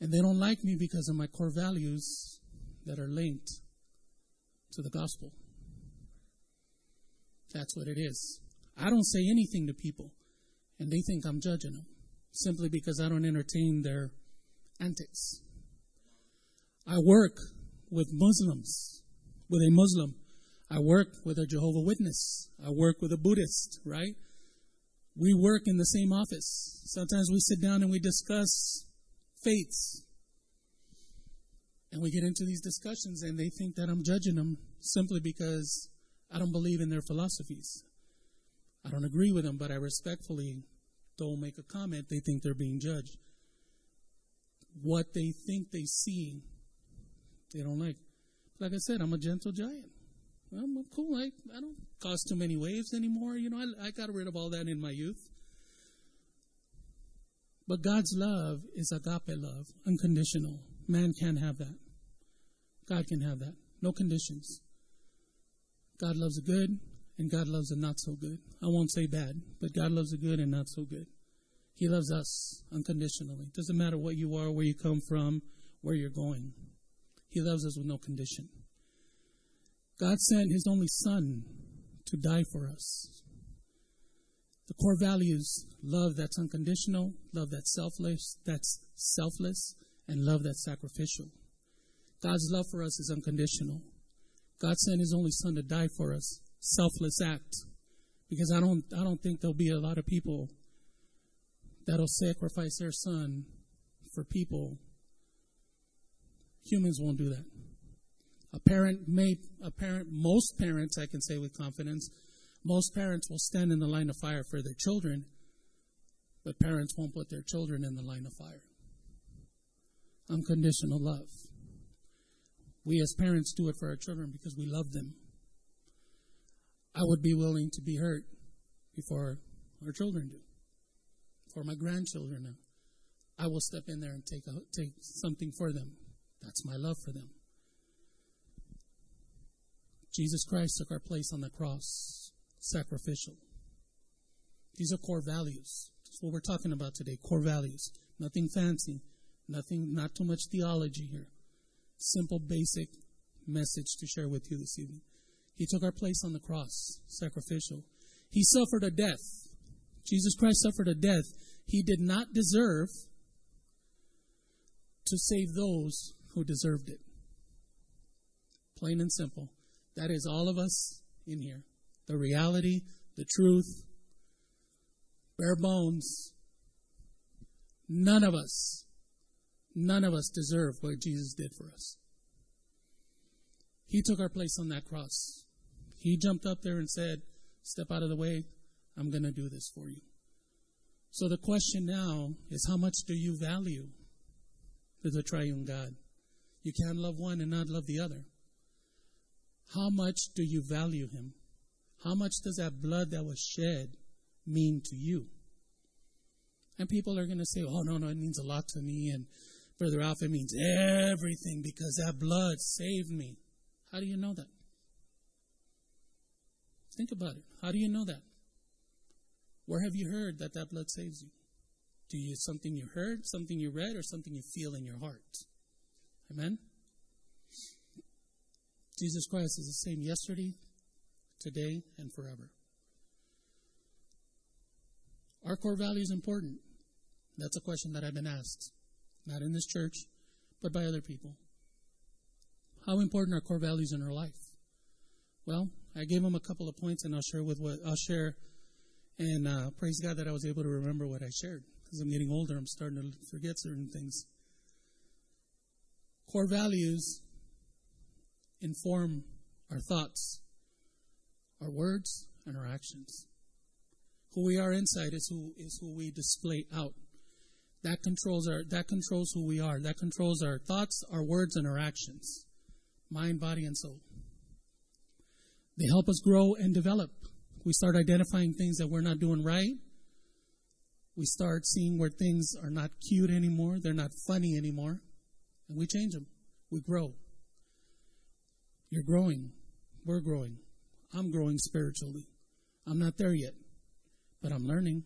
and they don't like me because of my core values that are linked to the gospel. That's what it is. I don't say anything to people, and they think I'm judging them simply because I don't entertain their antics. I work with Muslims, with a Muslim I work with a Jehovah Witness. I work with a Buddhist, right? We work in the same office. Sometimes we sit down and we discuss faiths. And we get into these discussions and they think that I'm judging them simply because I don't believe in their philosophies. I don't agree with them, but I respectfully don't make a comment. They think they're being judged. What they think they see, they don't like. Like I said, I'm a gentle giant. I'm cool. I, I don't cause too many waves anymore. You know, I, I got rid of all that in my youth. But God's love is agape love, unconditional. Man can't have that. God can have that. No conditions. God loves the good, and God loves the not so good. I won't say bad, but God loves the good and not so good. He loves us unconditionally. Doesn't matter what you are, where you come from, where you're going. He loves us with no condition. God sent His only Son to die for us. The core values love that's unconditional, love that's selfless, that's selfless, and love that's sacrificial. God's love for us is unconditional. God sent His only Son to die for us. Selfless act. Because I don't, I don't think there'll be a lot of people that'll sacrifice their son for people, humans won't do that. A parent may, a parent, most parents, I can say with confidence, most parents will stand in the line of fire for their children, but parents won't put their children in the line of fire. Unconditional love. We as parents do it for our children because we love them. I would be willing to be hurt before our children do, for my grandchildren. I will step in there and take a, take something for them. That's my love for them. Jesus Christ took our place on the cross, sacrificial. These are core values. That's what we're talking about today. Core values. Nothing fancy. Nothing, not too much theology here. Simple, basic message to share with you this evening. He took our place on the cross, sacrificial. He suffered a death. Jesus Christ suffered a death he did not deserve to save those who deserved it. Plain and simple. That is all of us in here. The reality, the truth, bare bones. None of us, none of us deserve what Jesus did for us. He took our place on that cross. He jumped up there and said, Step out of the way. I'm going to do this for you. So the question now is how much do you value the triune God? You can't love one and not love the other. How much do you value him? How much does that blood that was shed mean to you? And people are going to say, oh, no, no, it means a lot to me. And Brother Alpha it means everything because that blood saved me. How do you know that? Think about it. How do you know that? Where have you heard that that blood saves you? Do you something you heard, something you read, or something you feel in your heart? Amen. Jesus Christ is the same yesterday, today, and forever. Our core value is important. That's a question that I've been asked, not in this church, but by other people. How important are core values in our life? Well, I gave them a couple of points, and I'll share with what I'll share. And uh, praise God that I was able to remember what I shared because I'm getting older. I'm starting to forget certain things. Core values inform our thoughts, our words, and our actions. Who we are inside is who is who we display out. That controls our that controls who we are. That controls our thoughts, our words, and our actions. Mind, body, and soul. They help us grow and develop. We start identifying things that we're not doing right. We start seeing where things are not cute anymore, they're not funny anymore, and we change them. We grow. You're growing. We're growing. I'm growing spiritually. I'm not there yet, but I'm learning.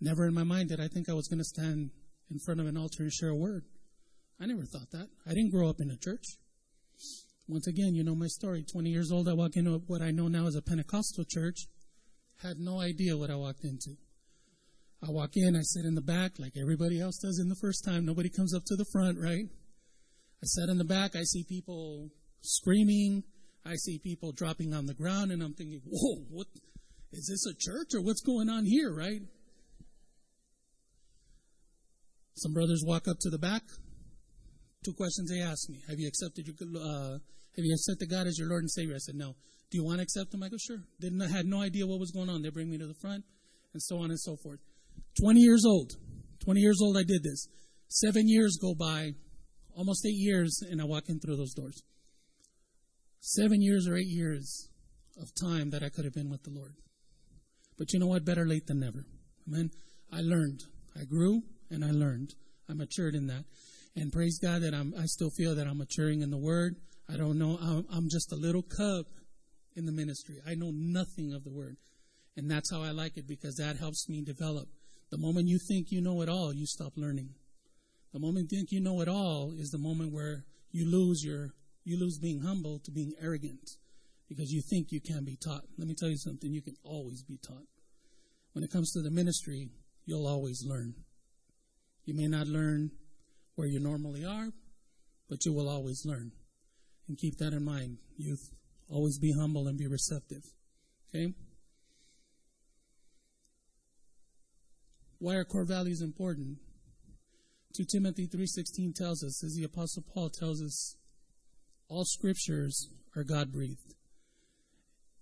Never in my mind did I think I was going to stand in front of an altar and share a word. I never thought that. I didn't grow up in a church. Once again, you know my story. 20 years old, I walk into what I know now as a Pentecostal church. Had no idea what I walked into. I walk in, I sit in the back like everybody else does in the first time. Nobody comes up to the front, right? I sat in the back, I see people screaming, I see people dropping on the ground, and I'm thinking, whoa, what is this a church or what's going on here, right? Some brothers walk up to the back. Two questions they ask me: Have you accepted your uh, have you accepted God as your Lord and Savior? I said, No. Do you want to accept Him? I go, Sure. Didn't had no idea what was going on. They bring me to the front, and so on and so forth. Twenty years old. Twenty years old. I did this. Seven years go by, almost eight years, and I walk in through those doors. Seven years or eight years of time that I could have been with the Lord. But you know what? Better late than never. Amen. I learned. I grew and I learned. I matured in that. And praise God that I'm, I still feel that I'm maturing in the Word. I don't know. I'm just a little cub in the ministry. I know nothing of the word. And that's how I like it because that helps me develop. The moment you think you know it all, you stop learning. The moment you think you know it all is the moment where you lose your you lose being humble to being arrogant because you think you can be taught. Let me tell you something, you can always be taught. When it comes to the ministry, you'll always learn. You may not learn where you normally are, but you will always learn. And keep that in mind, youth. Always be humble and be receptive. Okay? Why are core values important? 2 Timothy 3:16 tells us, as the apostle Paul tells us, all scriptures are God-breathed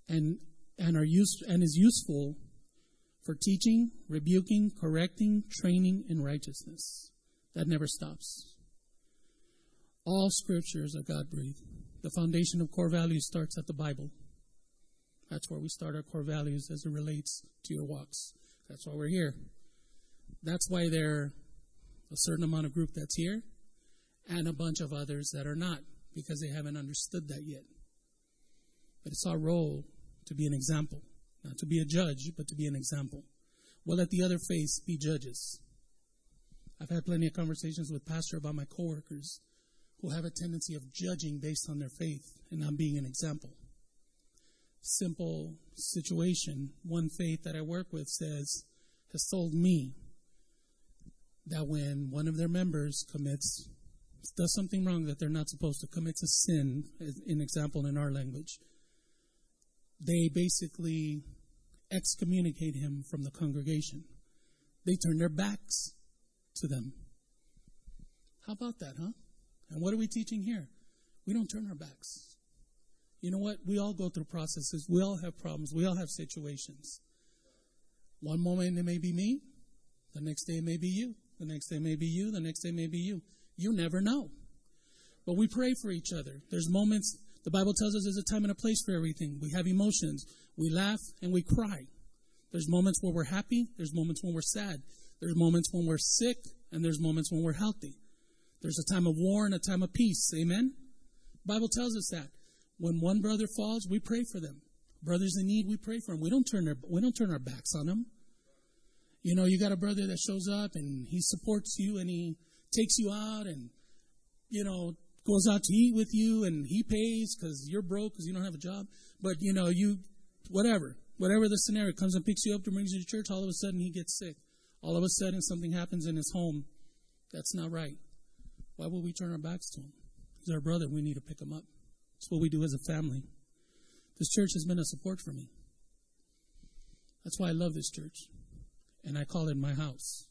and and are used and is useful for teaching, rebuking, correcting, training in righteousness. That never stops. All scriptures are God breathed. The foundation of core values starts at the Bible. That's where we start our core values as it relates to your walks. That's why we're here. That's why there are a certain amount of group that's here and a bunch of others that are not because they haven't understood that yet. But it's our role to be an example, not to be a judge, but to be an example. We'll let the other face be judges. I've had plenty of conversations with pastor about my coworkers who have a tendency of judging based on their faith and not being an example. Simple situation. One faith that I work with says, has told me that when one of their members commits, does something wrong that they're not supposed to, commits a sin, an example in our language, they basically excommunicate him from the congregation. They turn their backs to them. How about that, huh? And what are we teaching here? We don't turn our backs. You know what? We all go through processes. We all have problems. We all have situations. One moment it may be me. The next day it may be you. The next day may be you. The next day may be you. You never know. But we pray for each other. There's moments, the Bible tells us there's a time and a place for everything. We have emotions. We laugh and we cry. There's moments where we're happy. There's moments when we're sad. There's moments when we're sick. And there's moments when we're healthy. There's a time of war and a time of peace. Amen? The Bible tells us that. When one brother falls, we pray for them. Brothers in need, we pray for them. We don't turn their, we don't turn our backs on them. You know, you got a brother that shows up and he supports you and he takes you out and, you know, goes out to eat with you and he pays because you're broke because you don't have a job. But, you know, you, whatever, whatever the scenario, comes and picks you up and brings you to church, all of a sudden he gets sick. All of a sudden something happens in his home. That's not right. Why would we turn our backs to him? He's our brother. We need to pick him up. It's what we do as a family. This church has been a support for me. That's why I love this church. And I call it my house.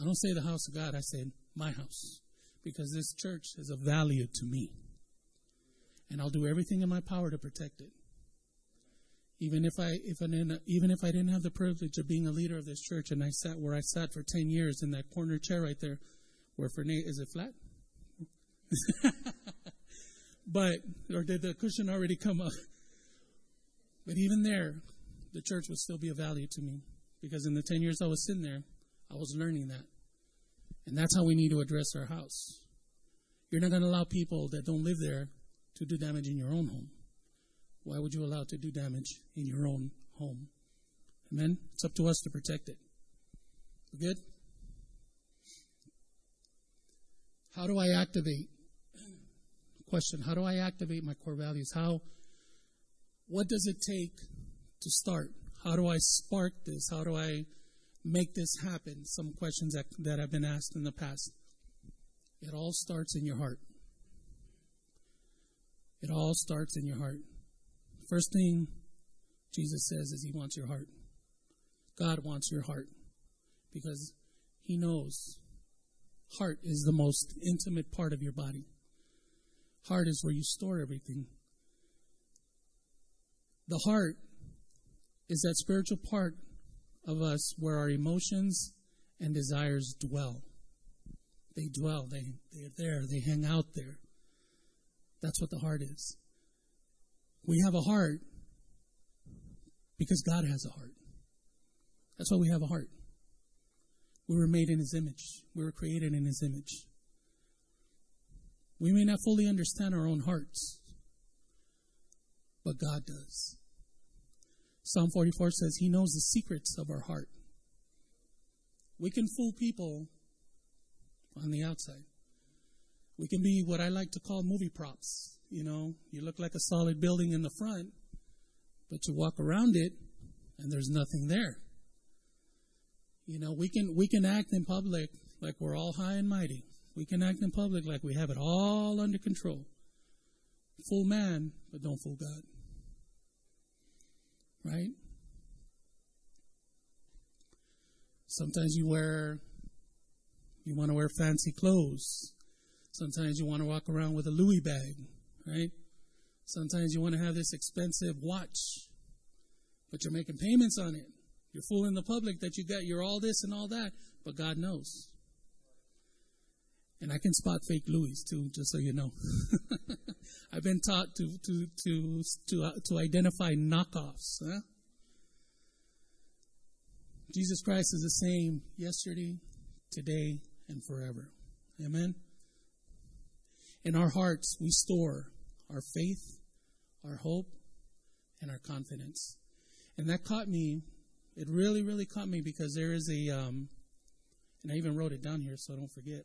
I don't say the house of God, I say my house. Because this church is of value to me. And I'll do everything in my power to protect it. Even if I if I didn't even if I didn't have the privilege of being a leader of this church and I sat where I sat for ten years in that corner chair right there, where for Nate is it flat? but, or did the cushion already come up? But even there, the church would still be of value to me because in the 10 years I was sitting there, I was learning that. And that's how we need to address our house. You're not going to allow people that don't live there to do damage in your own home. Why would you allow it to do damage in your own home? Amen? It's up to us to protect it. We good? How do I activate? Question How do I activate my core values? How, what does it take to start? How do I spark this? How do I make this happen? Some questions that, that have been asked in the past. It all starts in your heart. It all starts in your heart. First thing Jesus says is He wants your heart. God wants your heart because He knows Heart is the most intimate part of your body. Heart is where you store everything. The heart is that spiritual part of us where our emotions and desires dwell. They dwell, they, they're there, they hang out there. That's what the heart is. We have a heart because God has a heart. That's why we have a heart. We were made in His image. We were created in His image. We may not fully understand our own hearts, but God does. Psalm 44 says He knows the secrets of our heart. We can fool people on the outside. We can be what I like to call movie props. You know, you look like a solid building in the front, but you walk around it and there's nothing there. You know, we can we can act in public like we're all high and mighty. We can act in public like we have it all under control. Fool man, but don't fool God. Right? Sometimes you wear You want to wear fancy clothes. Sometimes you want to walk around with a Louis bag, right? Sometimes you want to have this expensive watch, but you're making payments on it. You're fooling the public that you got, you're all this and all that, but God knows. And I can spot fake Louis too, just so you know. I've been taught to to to to uh, to identify knockoffs. Huh? Jesus Christ is the same yesterday, today, and forever. Amen. In our hearts, we store our faith, our hope, and our confidence. And that caught me. It really, really caught me because there is a, um, and I even wrote it down here so I don't forget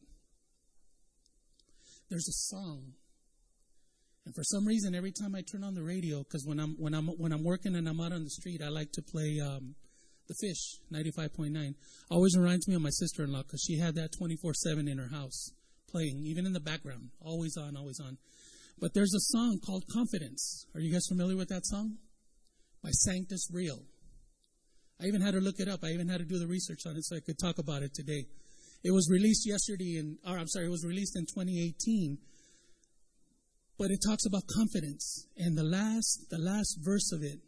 there's a song. And for some reason, every time I turn on the radio, because when I'm when I'm when I'm working and I'm out on the street, I like to play um, the Fish 95.9. Always reminds me of my sister-in-law because she had that 24/7 in her house playing, even in the background, always on, always on. But there's a song called Confidence. Are you guys familiar with that song? By Sanctus Real. I even had to look it up. I even had to do the research on it so I could talk about it today. It was released yesterday in, or I'm sorry, it was released in 2018. But it talks about confidence. And the last, the last verse of it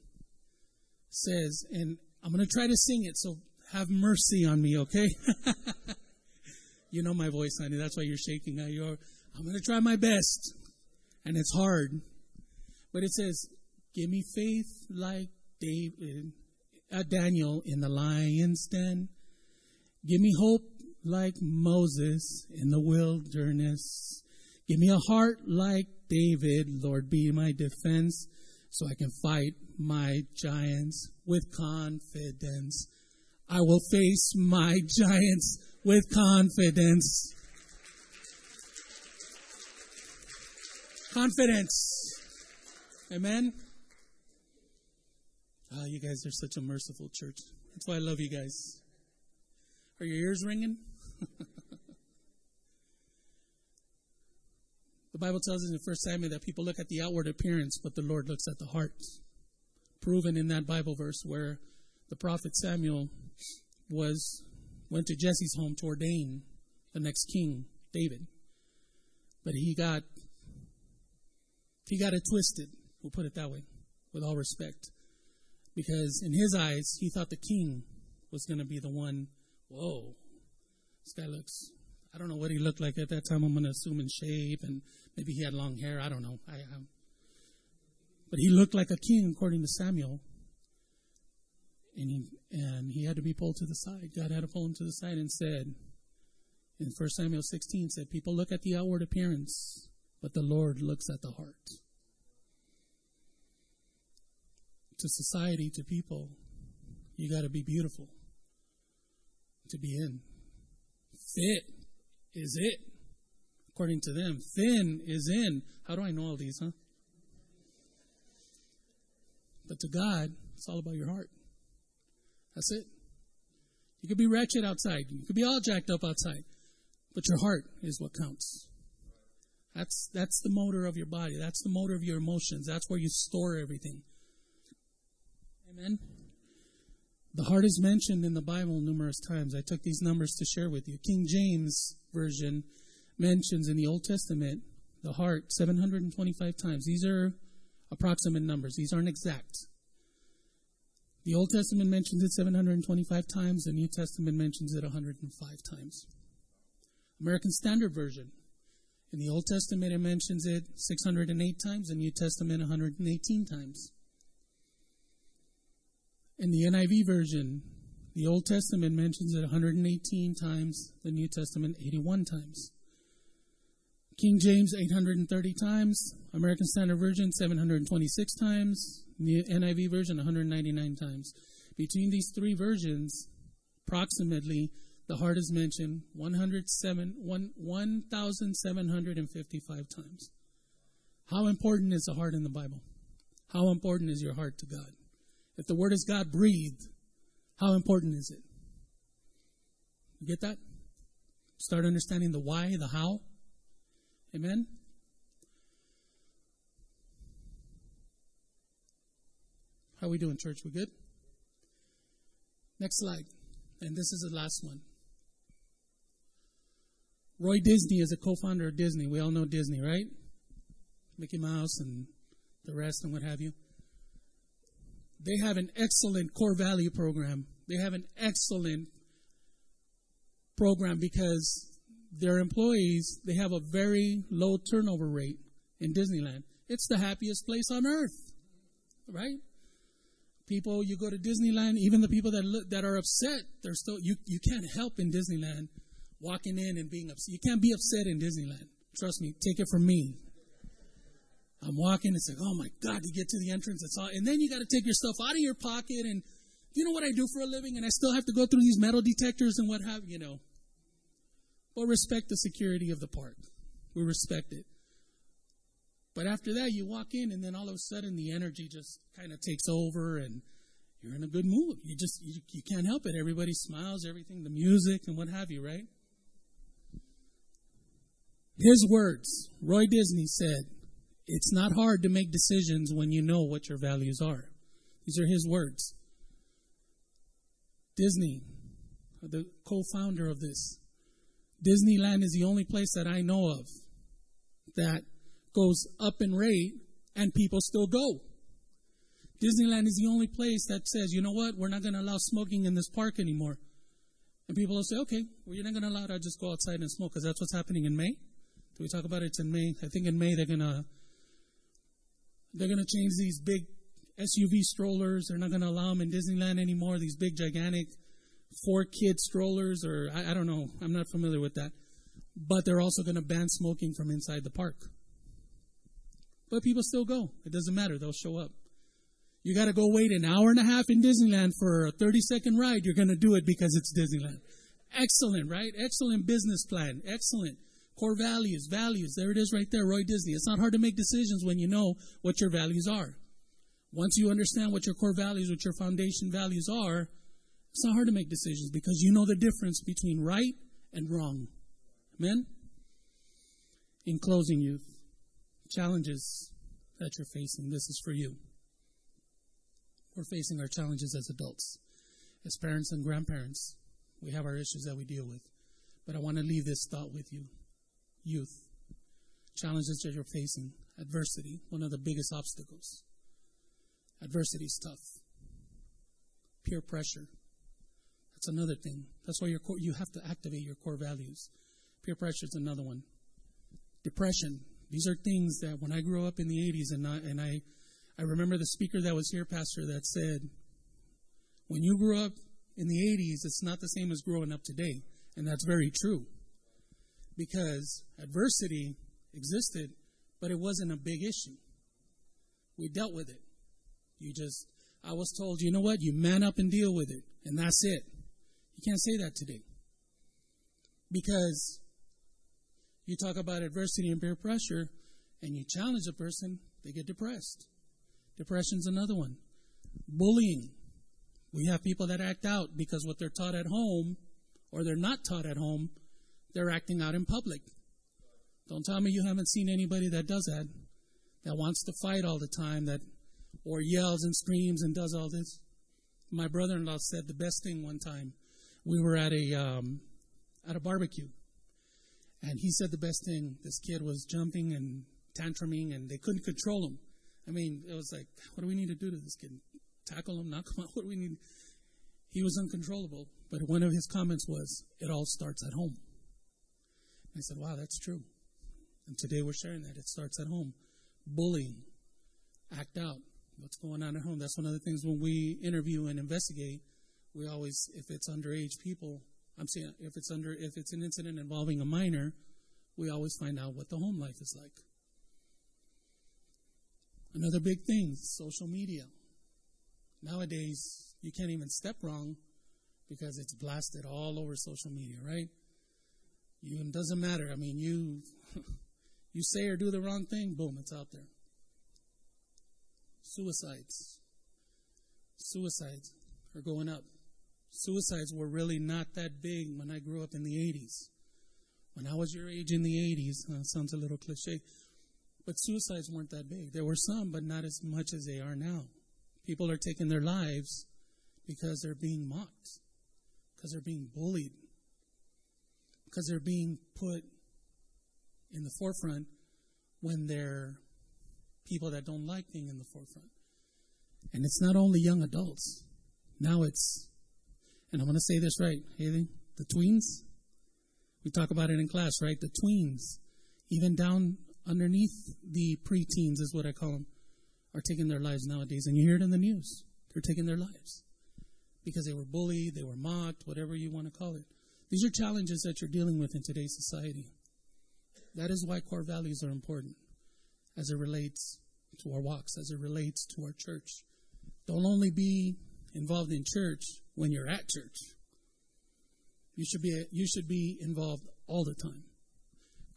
says, and I'm going to try to sing it, so have mercy on me, okay? you know my voice, honey. That's why you're shaking. Now You're, I'm going to try my best. And it's hard. But it says, give me faith like David, uh, Daniel in the lion's den. Give me hope like Moses in the wilderness. Give me a heart like David, Lord, be my defense, so I can fight my giants with confidence. I will face my giants with confidence. Confidence. Amen. Oh, you guys are such a merciful church. That's why I love you guys. Are your ears ringing? the Bible tells us in 1 Samuel that people look at the outward appearance, but the Lord looks at the heart. Proven in that Bible verse where the prophet Samuel was went to Jesse's home to ordain the next king, David. But he got he got it twisted, we'll put it that way, with all respect. Because in his eyes, he thought the king was going to be the one, whoa, this guy looks, I don't know what he looked like at that time. I'm going to assume in shape and maybe he had long hair. I don't know. I, um, but he looked like a king according to Samuel. And he, and he had to be pulled to the side. God had to pull him to the side and said, in 1 Samuel 16 said, people look at the outward appearance, but the Lord looks at the heart. To society, to people, you got to be beautiful to be in. Fit is it. According to them, thin is in. How do I know all these, huh? But to God, it's all about your heart. That's it. You could be wretched outside. You could be all jacked up outside. But your heart is what counts. That's, that's the motor of your body. That's the motor of your emotions. That's where you store everything. Amen. The heart is mentioned in the Bible numerous times. I took these numbers to share with you. King James Version mentions in the Old Testament the heart 725 times. These are approximate numbers, these aren't exact. The Old Testament mentions it 725 times, the New Testament mentions it 105 times. American Standard Version. In the Old Testament, it mentions it 608 times, the New Testament 118 times. In the NIV version, the Old Testament mentions it 118 times, the New Testament 81 times. King James 830 times, American Standard Version 726 times, the NIV version 199 times. Between these three versions, approximately the heart is mentioned 107, 1,755 times. How important is the heart in the Bible? How important is your heart to God? If the Word is God breathed, how important is it? You get that? Start understanding the why, the how. Amen? How we doing, church? We good? Next slide. And this is the last one. Roy Disney is a co-founder of Disney. We all know Disney, right? Mickey Mouse and the rest and what have you. They have an excellent core value program. They have an excellent program because their employees, they have a very low turnover rate in Disneyland. It's the happiest place on earth, right? People, you go to Disneyland, even the people that look, that are upset, they're still you. You can't help in Disneyland walking in and being upset. You can't be upset in Disneyland. Trust me, take it from me. I'm walking, it's like, oh my God, you get to the entrance, it's all, and then you got to take your stuff out of your pocket, and you know what I do for a living, and I still have to go through these metal detectors and what have you know. But respect the security of the park. We respect it. But after that, you walk in, and then all of a sudden, the energy just kind of takes over, and you're in a good mood. You just you, you can't help it. Everybody smiles, everything, the music, and what have you, right? His words, Roy Disney said, it's not hard to make decisions when you know what your values are. These are his words. Disney, the co founder of this, Disneyland is the only place that I know of that goes up in rate and people still go. Disneyland is the only place that says, you know what, we're not going to allow smoking in this park anymore. And people will say, okay, well, you're not going to allow it, I'll just go outside and smoke because that's what's happening in May. Do we talk about it? It's in May. I think in May they're going to they're going to change these big SUV strollers. They're not going to allow them in Disneyland anymore. These big, gigantic four kid strollers, or I, I don't know. I'm not familiar with that. But they're also going to ban smoking from inside the park. But people still go. It doesn't matter. They'll show up. You got to go wait an hour and a half in Disneyland for a 30 second ride. You're going to do it because it's Disneyland. Excellent, right? Excellent business plan. Excellent. Core values, values. There it is right there, Roy Disney. It's not hard to make decisions when you know what your values are. Once you understand what your core values, what your foundation values are, it's not hard to make decisions because you know the difference between right and wrong. Amen? In closing, youth, challenges that you're facing, this is for you. We're facing our challenges as adults. As parents and grandparents, we have our issues that we deal with. But I want to leave this thought with you youth, challenges that you're facing, adversity, one of the biggest obstacles. Adversity is tough. Peer pressure. That's another thing. That's why your core, you have to activate your core values. Peer pressure is another one. Depression. These are things that when I grew up in the 80s and I, and I, I remember the speaker that was here, Pastor, that said, when you grew up in the 80s, it's not the same as growing up today. And that's very true because adversity existed, but it wasn't a big issue. We dealt with it. You just, I was told, you know what? You man up and deal with it, and that's it. You can't say that today. Because you talk about adversity and peer pressure, and you challenge a person, they get depressed. Depression's another one. Bullying. We have people that act out because what they're taught at home, or they're not taught at home, they're acting out in public. Don't tell me you haven't seen anybody that does that, that wants to fight all the time, that or yells and screams and does all this. My brother-in-law said the best thing one time. We were at a um, at a barbecue, and he said the best thing. This kid was jumping and tantruming, and they couldn't control him. I mean, it was like, what do we need to do to this kid? Tackle him? Knock him out? What do we need? He was uncontrollable. But one of his comments was, "It all starts at home." I said, wow, that's true. And today we're sharing that. It starts at home. Bullying. Act out. What's going on at home? That's one of the things when we interview and investigate, we always, if it's underage people, I'm saying if it's under, if it's an incident involving a minor, we always find out what the home life is like. Another big thing, social media. Nowadays, you can't even step wrong because it's blasted all over social media, right? You, it doesn't matter. I mean, you you say or do the wrong thing, boom, it's out there. Suicides. Suicides are going up. Suicides were really not that big when I grew up in the 80s. When I was your age in the 80s, uh, sounds a little cliche, but suicides weren't that big. There were some, but not as much as they are now. People are taking their lives because they're being mocked, because they're being bullied, because they're being put in the forefront when they're people that don't like being in the forefront. And it's not only young adults. Now it's, and I'm going to say this right, Haley, the tweens. We talk about it in class, right? The tweens, even down underneath the preteens is what I call them, are taking their lives nowadays. And you hear it in the news. They're taking their lives because they were bullied, they were mocked, whatever you want to call it. These are challenges that you're dealing with in today's society. That is why core values are important as it relates to our walks, as it relates to our church. Don't only be involved in church when you're at church. You should be you should be involved all the time.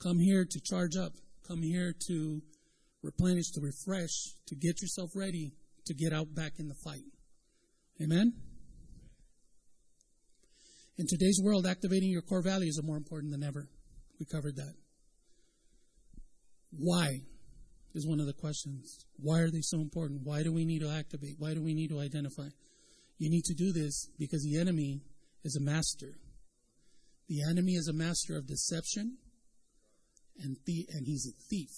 Come here to charge up. Come here to replenish, to refresh, to get yourself ready to get out back in the fight. Amen. In today's world, activating your core values are more important than ever. We covered that. Why is one of the questions. Why are they so important? Why do we need to activate? Why do we need to identify? You need to do this because the enemy is a master. The enemy is a master of deception and the, and he's a thief.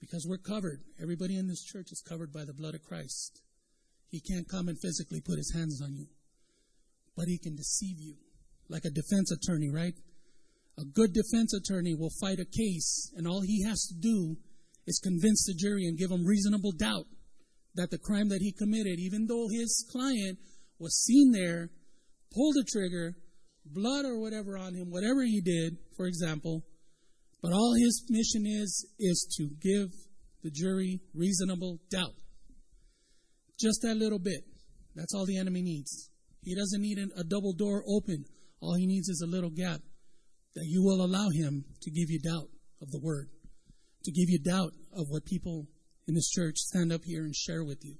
Because we're covered. Everybody in this church is covered by the blood of Christ. He can't come and physically put his hands on you but he can deceive you. Like a defense attorney, right? A good defense attorney will fight a case, and all he has to do is convince the jury and give them reasonable doubt that the crime that he committed, even though his client was seen there, pulled the trigger, blood or whatever on him, whatever he did, for example, but all his mission is, is to give the jury reasonable doubt. Just that little bit. That's all the enemy needs. He doesn't need a double door open. All he needs is a little gap that you will allow him to give you doubt of the word, to give you doubt of what people in this church stand up here and share with you.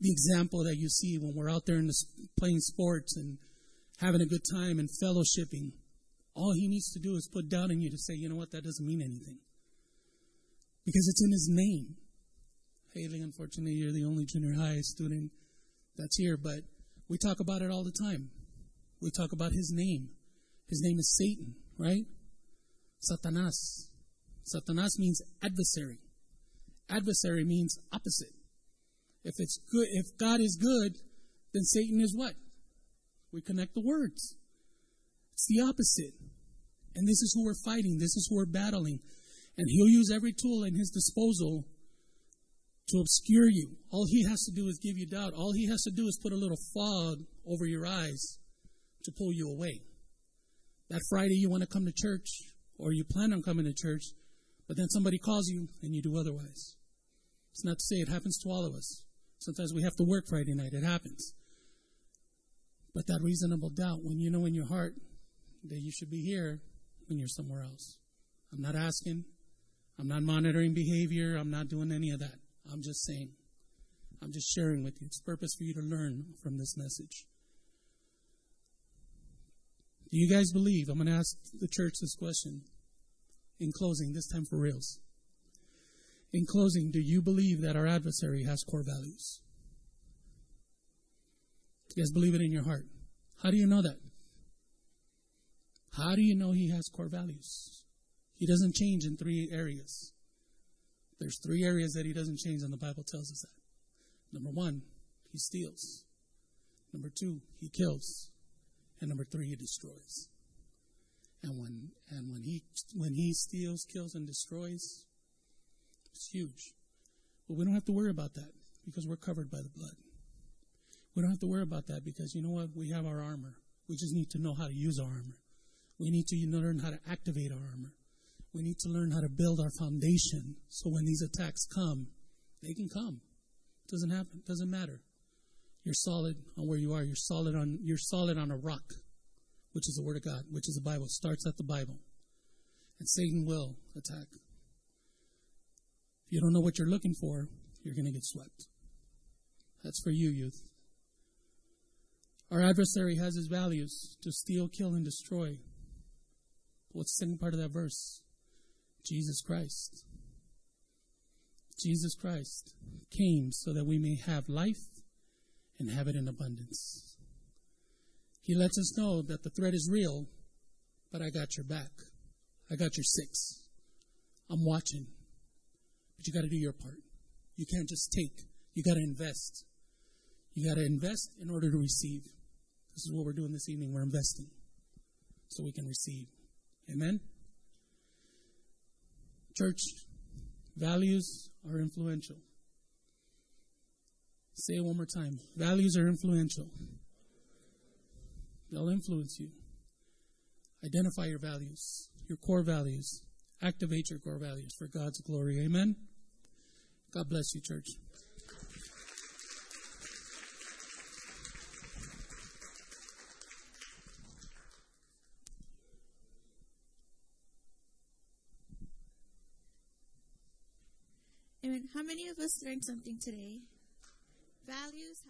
The example that you see when we're out there in the, playing sports and having a good time and fellowshipping. All he needs to do is put doubt in you to say, you know what, that doesn't mean anything. Because it's in his name. Haley, unfortunately, you're the only junior high student that's here, but we talk about it all the time. We talk about his name. His name is Satan, right? Satanas. Satanas means adversary. Adversary means opposite. If it's good, if God is good, then Satan is what? We connect the words. It's the opposite. And this is who we're fighting. This is who we're battling. And he'll use every tool in his disposal to obscure you. All he has to do is give you doubt. All he has to do is put a little fog over your eyes to pull you away. That Friday you want to come to church, or you plan on coming to church, but then somebody calls you and you do otherwise. It's not to say it happens to all of us. Sometimes we have to work Friday night. It happens. But that reasonable doubt, when you know in your heart that you should be here when you're somewhere else. I'm not asking. I'm not monitoring behavior. I'm not doing any of that. I'm just saying. I'm just sharing with you. It's purpose for you to learn from this message. Do you guys believe? I'm going to ask the church this question in closing, this time for reals. In closing, do you believe that our adversary has core values? You guys believe it in your heart? How do you know that? How do you know he has core values? He doesn't change in three areas. There's three areas that he doesn't change, and the Bible tells us that. Number one, he steals. Number two, he kills. And number three, he destroys. And when and when he when he steals, kills, and destroys, it's huge. But we don't have to worry about that because we're covered by the blood. We don't have to worry about that because you know what? We have our armor. We just need to know how to use our armor. We need to learn how to activate our armor. We need to learn how to build our foundation so when these attacks come, they can come. It doesn't happen. It doesn't matter. You're solid on where you are. You're solid on you're solid on a rock, which is the Word of God, which is the Bible. It starts at the Bible. And Satan will attack. If you don't know what you're looking for, you're going to get swept. That's for you, youth. Our adversary has his values to steal, kill, and destroy. What's the second part of that verse? Jesus Christ. Jesus Christ came so that we may have life and have it in abundance. He lets us know that the threat is real, but I got your back. I got your six. I'm watching. But you got to do your part. You can't just take, you got to invest. You got to invest in order to receive. This is what we're doing this evening. We're investing so we can receive. Amen? Church, values are influential. Say it one more time. Values are influential. They'll influence you. Identify your values, your core values. Activate your core values for God's glory. Amen. God bless you, church. Amen. How many of us learned something today? Values